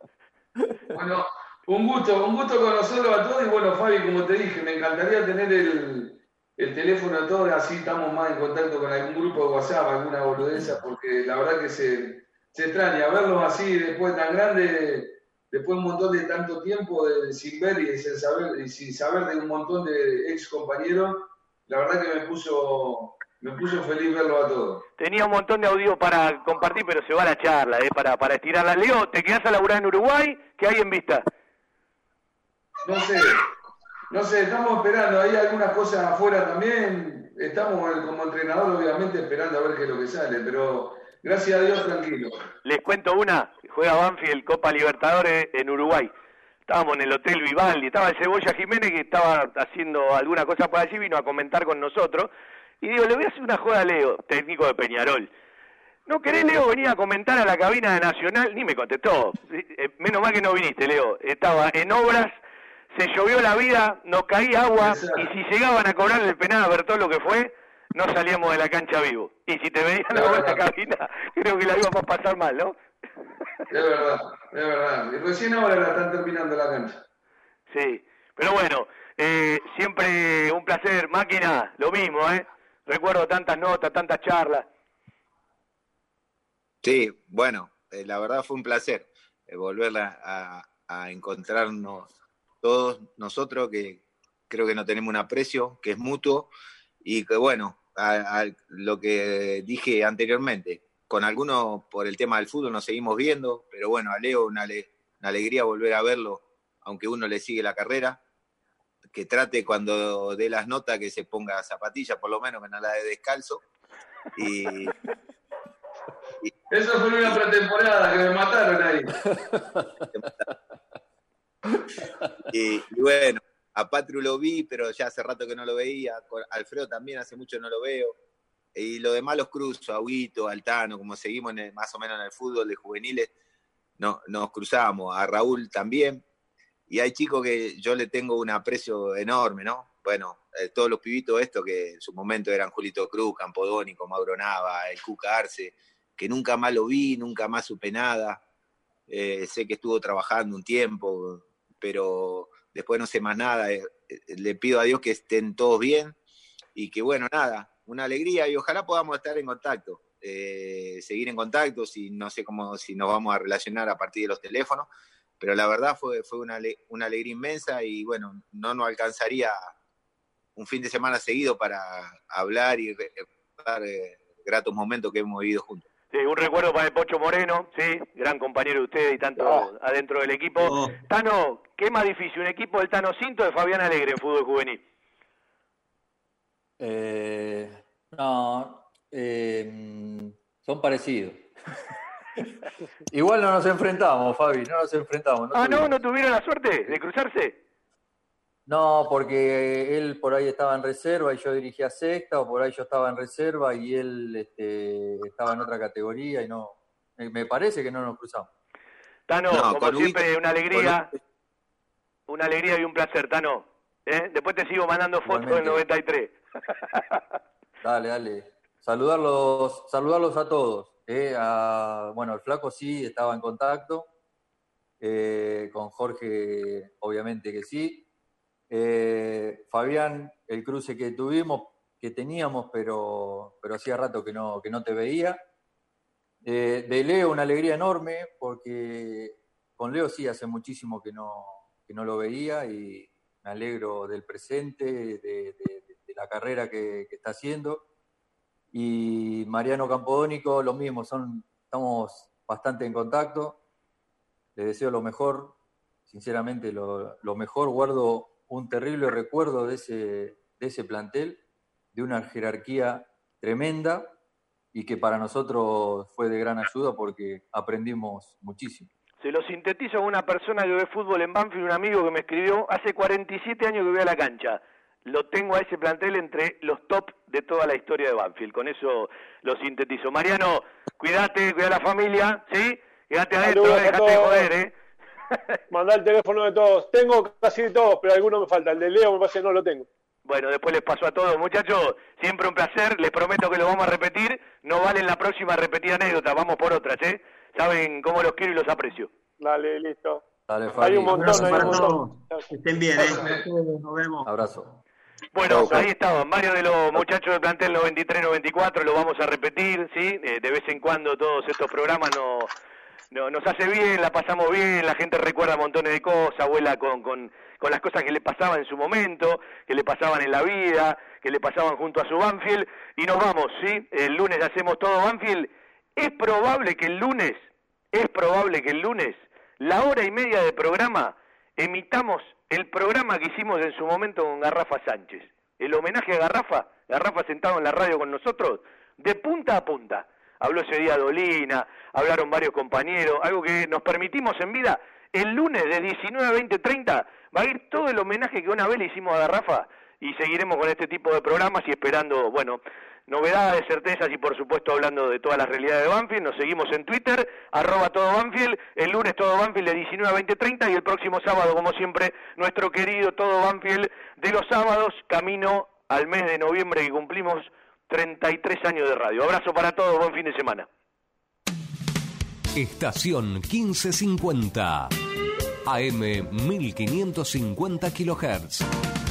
Bueno, un gusto, un gusto conocerlo a todos y bueno, Fabi, como te dije, me encantaría tener el, el teléfono de todos, así estamos más en contacto con algún grupo de WhatsApp, alguna boludeza, porque la verdad que se, se extraña verlos así después tan grande, después de un montón de tanto tiempo de- sin ver y sin saber, y sin saber de un montón de ex compañeros, la verdad que me puso, me puso feliz verlos a todos. Tenía un montón de audio para compartir, pero se va la charla, ¿eh? para, para estirarla. Leo, ¿te quedás a laburar en Uruguay? ¿Qué hay en vista? No sé, no sé, estamos esperando, hay algunas cosas afuera también, estamos como entrenador obviamente esperando a ver qué es lo que sale, pero gracias a Dios tranquilo. Les cuento una, juega Banfield Copa Libertadores en Uruguay. Estábamos en el Hotel Vivaldi, estaba el Cebolla Jiménez que estaba haciendo alguna cosa por allí, vino a comentar con nosotros. Y digo, le voy a hacer una joda a Leo, técnico de Peñarol. ¿No querés, Leo, venir a comentar a la cabina de Nacional? Ni me contestó. Eh, Menos mal que no viniste, Leo. Estaba en obras, se llovió la vida, nos caía agua, y si llegaban a cobrarle el penal a ver todo lo que fue, no salíamos de la cancha vivo. Y si te veían la cabina, creo que la íbamos a pasar mal, ¿no? Es verdad, es verdad. Y recién ahora la están terminando la cancha. Sí, pero bueno, eh, siempre un placer, máquina, lo mismo, ¿eh? Recuerdo tantas notas, tantas charlas. Sí, bueno, eh, la verdad fue un placer eh, volver a, encontrarnos todos nosotros que creo que no tenemos un aprecio, que es mutuo y que bueno, a, lo que dije anteriormente, con algunos por el tema del fútbol nos seguimos viendo, pero bueno, a Leo una, una alegría volver a verlo, aunque uno le sigue la carrera, que trate cuando dé las notas que se ponga zapatillas, por lo menos que no la dé descalzo. Y, Eso fue una pretemporada que me mataron ahí. Y, y bueno, a Patru lo vi, pero ya hace rato que no lo veía. Alfredo también hace mucho no lo veo. Y lo demás los cruzo, a Huito, Altano, como seguimos en el- más o menos en el fútbol de juveniles, no, nos cruzamos. A Raúl también. Y hay chicos que yo le tengo un aprecio enorme, ¿no? Bueno, eh, todos los pibitos estos que en su momento eran Julito Cruz, Campodónico, Mauro Nava, el Cuca Arce, que nunca más lo vi, nunca más supe nada. Eh, sé que estuvo trabajando un tiempo, pero después no sé más nada. Eh, le pido a Dios que estén todos bien y que bueno, nada, una alegría y ojalá podamos estar en contacto, seguir en contacto, si no sé cómo, si nos vamos a relacionar a partir de los teléfonos, pero la verdad fue, fue una, una alegría inmensa y bueno, no nos alcanzaría un fin de semana seguido para hablar y recordar eh, gratos momentos que hemos vivido juntos. Sí, un recuerdo para el Pocho Moreno, sí, gran compañero de usted y tanto adentro del equipo. Tano, ¿qué más difícil, un equipo del Tano Cinto o de Fabián Alegre en fútbol juvenil? Eh, no, eh, son parecidos. Igual no nos enfrentamos, Fabi, no nos enfrentamos. no ah, no, tuvimos. no tuvieron la suerte de cruzarse. No, porque él por ahí estaba en reserva y yo dirigía sexta, o por ahí yo estaba en reserva y él este, estaba en otra categoría y no. Me parece que no nos cruzamos. Tano, No, como con siempre, una alegría, una alegría y un placer, Tano. ¿Eh? Después te sigo mandando fotos del 93. Dale, dale. Saludarlos, saludarlos a todos. Eh, a- bueno, el flaco sí estaba en contacto. eh, con Jorge, obviamente que sí. Eh, Fabián, el cruce que tuvimos, que teníamos, pero, pero hacía rato que no, que no te veía. De Leo, una alegría enorme, porque con Leo sí hace muchísimo que no, que no lo veía y me alegro del presente, de, la carrera que está haciendo. Y Mariano Campodónico, lo mismo, son, estamos bastante en contacto. Le deseo lo mejor, sinceramente lo, lo mejor. Guardo un terrible recuerdo de ese, de ese plantel, de una jerarquía tremenda y que para nosotros fue de gran ayuda porque aprendimos muchísimo. Se lo sintetizo a una persona que ve fútbol en Banfield, un amigo que me escribió, hace 47 años que voy a la cancha. Lo tengo a ese plantel entre los top de toda la historia de Banfield. Con eso lo sintetizo. Mariano, cuídate, cuida a la familia, ¿sí? Quédate adentro, déjate joder, ¿eh? Mandá el teléfono de todos. Tengo casi todos, pero alguno me falta. El de Leo me parece que no lo tengo. Bueno, después les paso a todos, muchachos. Siempre un placer. Les prometo que lo vamos a repetir. No vale la próxima repetir anécdota. Vamos por otras, ¿eh? Saben cómo los quiero y los aprecio. Dale, listo. Dale, Hay Fabi. un montón, hay un montón. Estén bien, ¿eh? Nos vemos. Abrazo. Bueno, ahí estaban varios de los muchachos del plantel 93-94, lo vamos a repetir, ¿sí? Eh, de vez en cuando todos estos programas no, no- nos hace bien, la pasamos bien, la gente recuerda montones de cosas, vuela con, con, con las cosas que le pasaban en su momento, que le pasaban en la vida, que le pasaban junto a su Banfield, y nos vamos, ¿sí? El lunes hacemos todo Banfield. Es probable que el lunes, es probable que el lunes, la hora y media de programa, emitamos el programa que hicimos en su momento con Garrafa Sánchez. El homenaje a Garrafa, Garrafa sentado en la radio con nosotros, de punta a punta. Habló ese día Dolina, hablaron varios compañeros, algo que nos permitimos en vida. El lunes de 19 a 20, 30 va a ir todo el homenaje que una vez le hicimos a Garrafa y seguiremos con este tipo de programas y esperando, bueno, novedades, certezas y por supuesto hablando de todas las realidades de Banfield. Nos seguimos en Twitter, arroba todo Banfield, el lunes todo Banfield de 19 a 20, 30 y el próximo sábado, como siempre, nuestro querido todo Banfield de los sábados, camino al mes de noviembre que cumplimos 33 años de radio. Abrazo para todos, buen fin de semana. Estación 1550. AM 1550 kHz.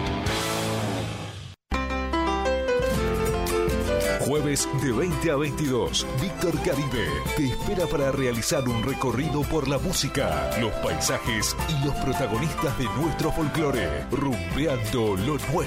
De 20 a 22, Víctor Caribe te espera para realizar un recorrido por la música, los paisajes y los protagonistas de nuestro folclore, rumbeando lo nuestro.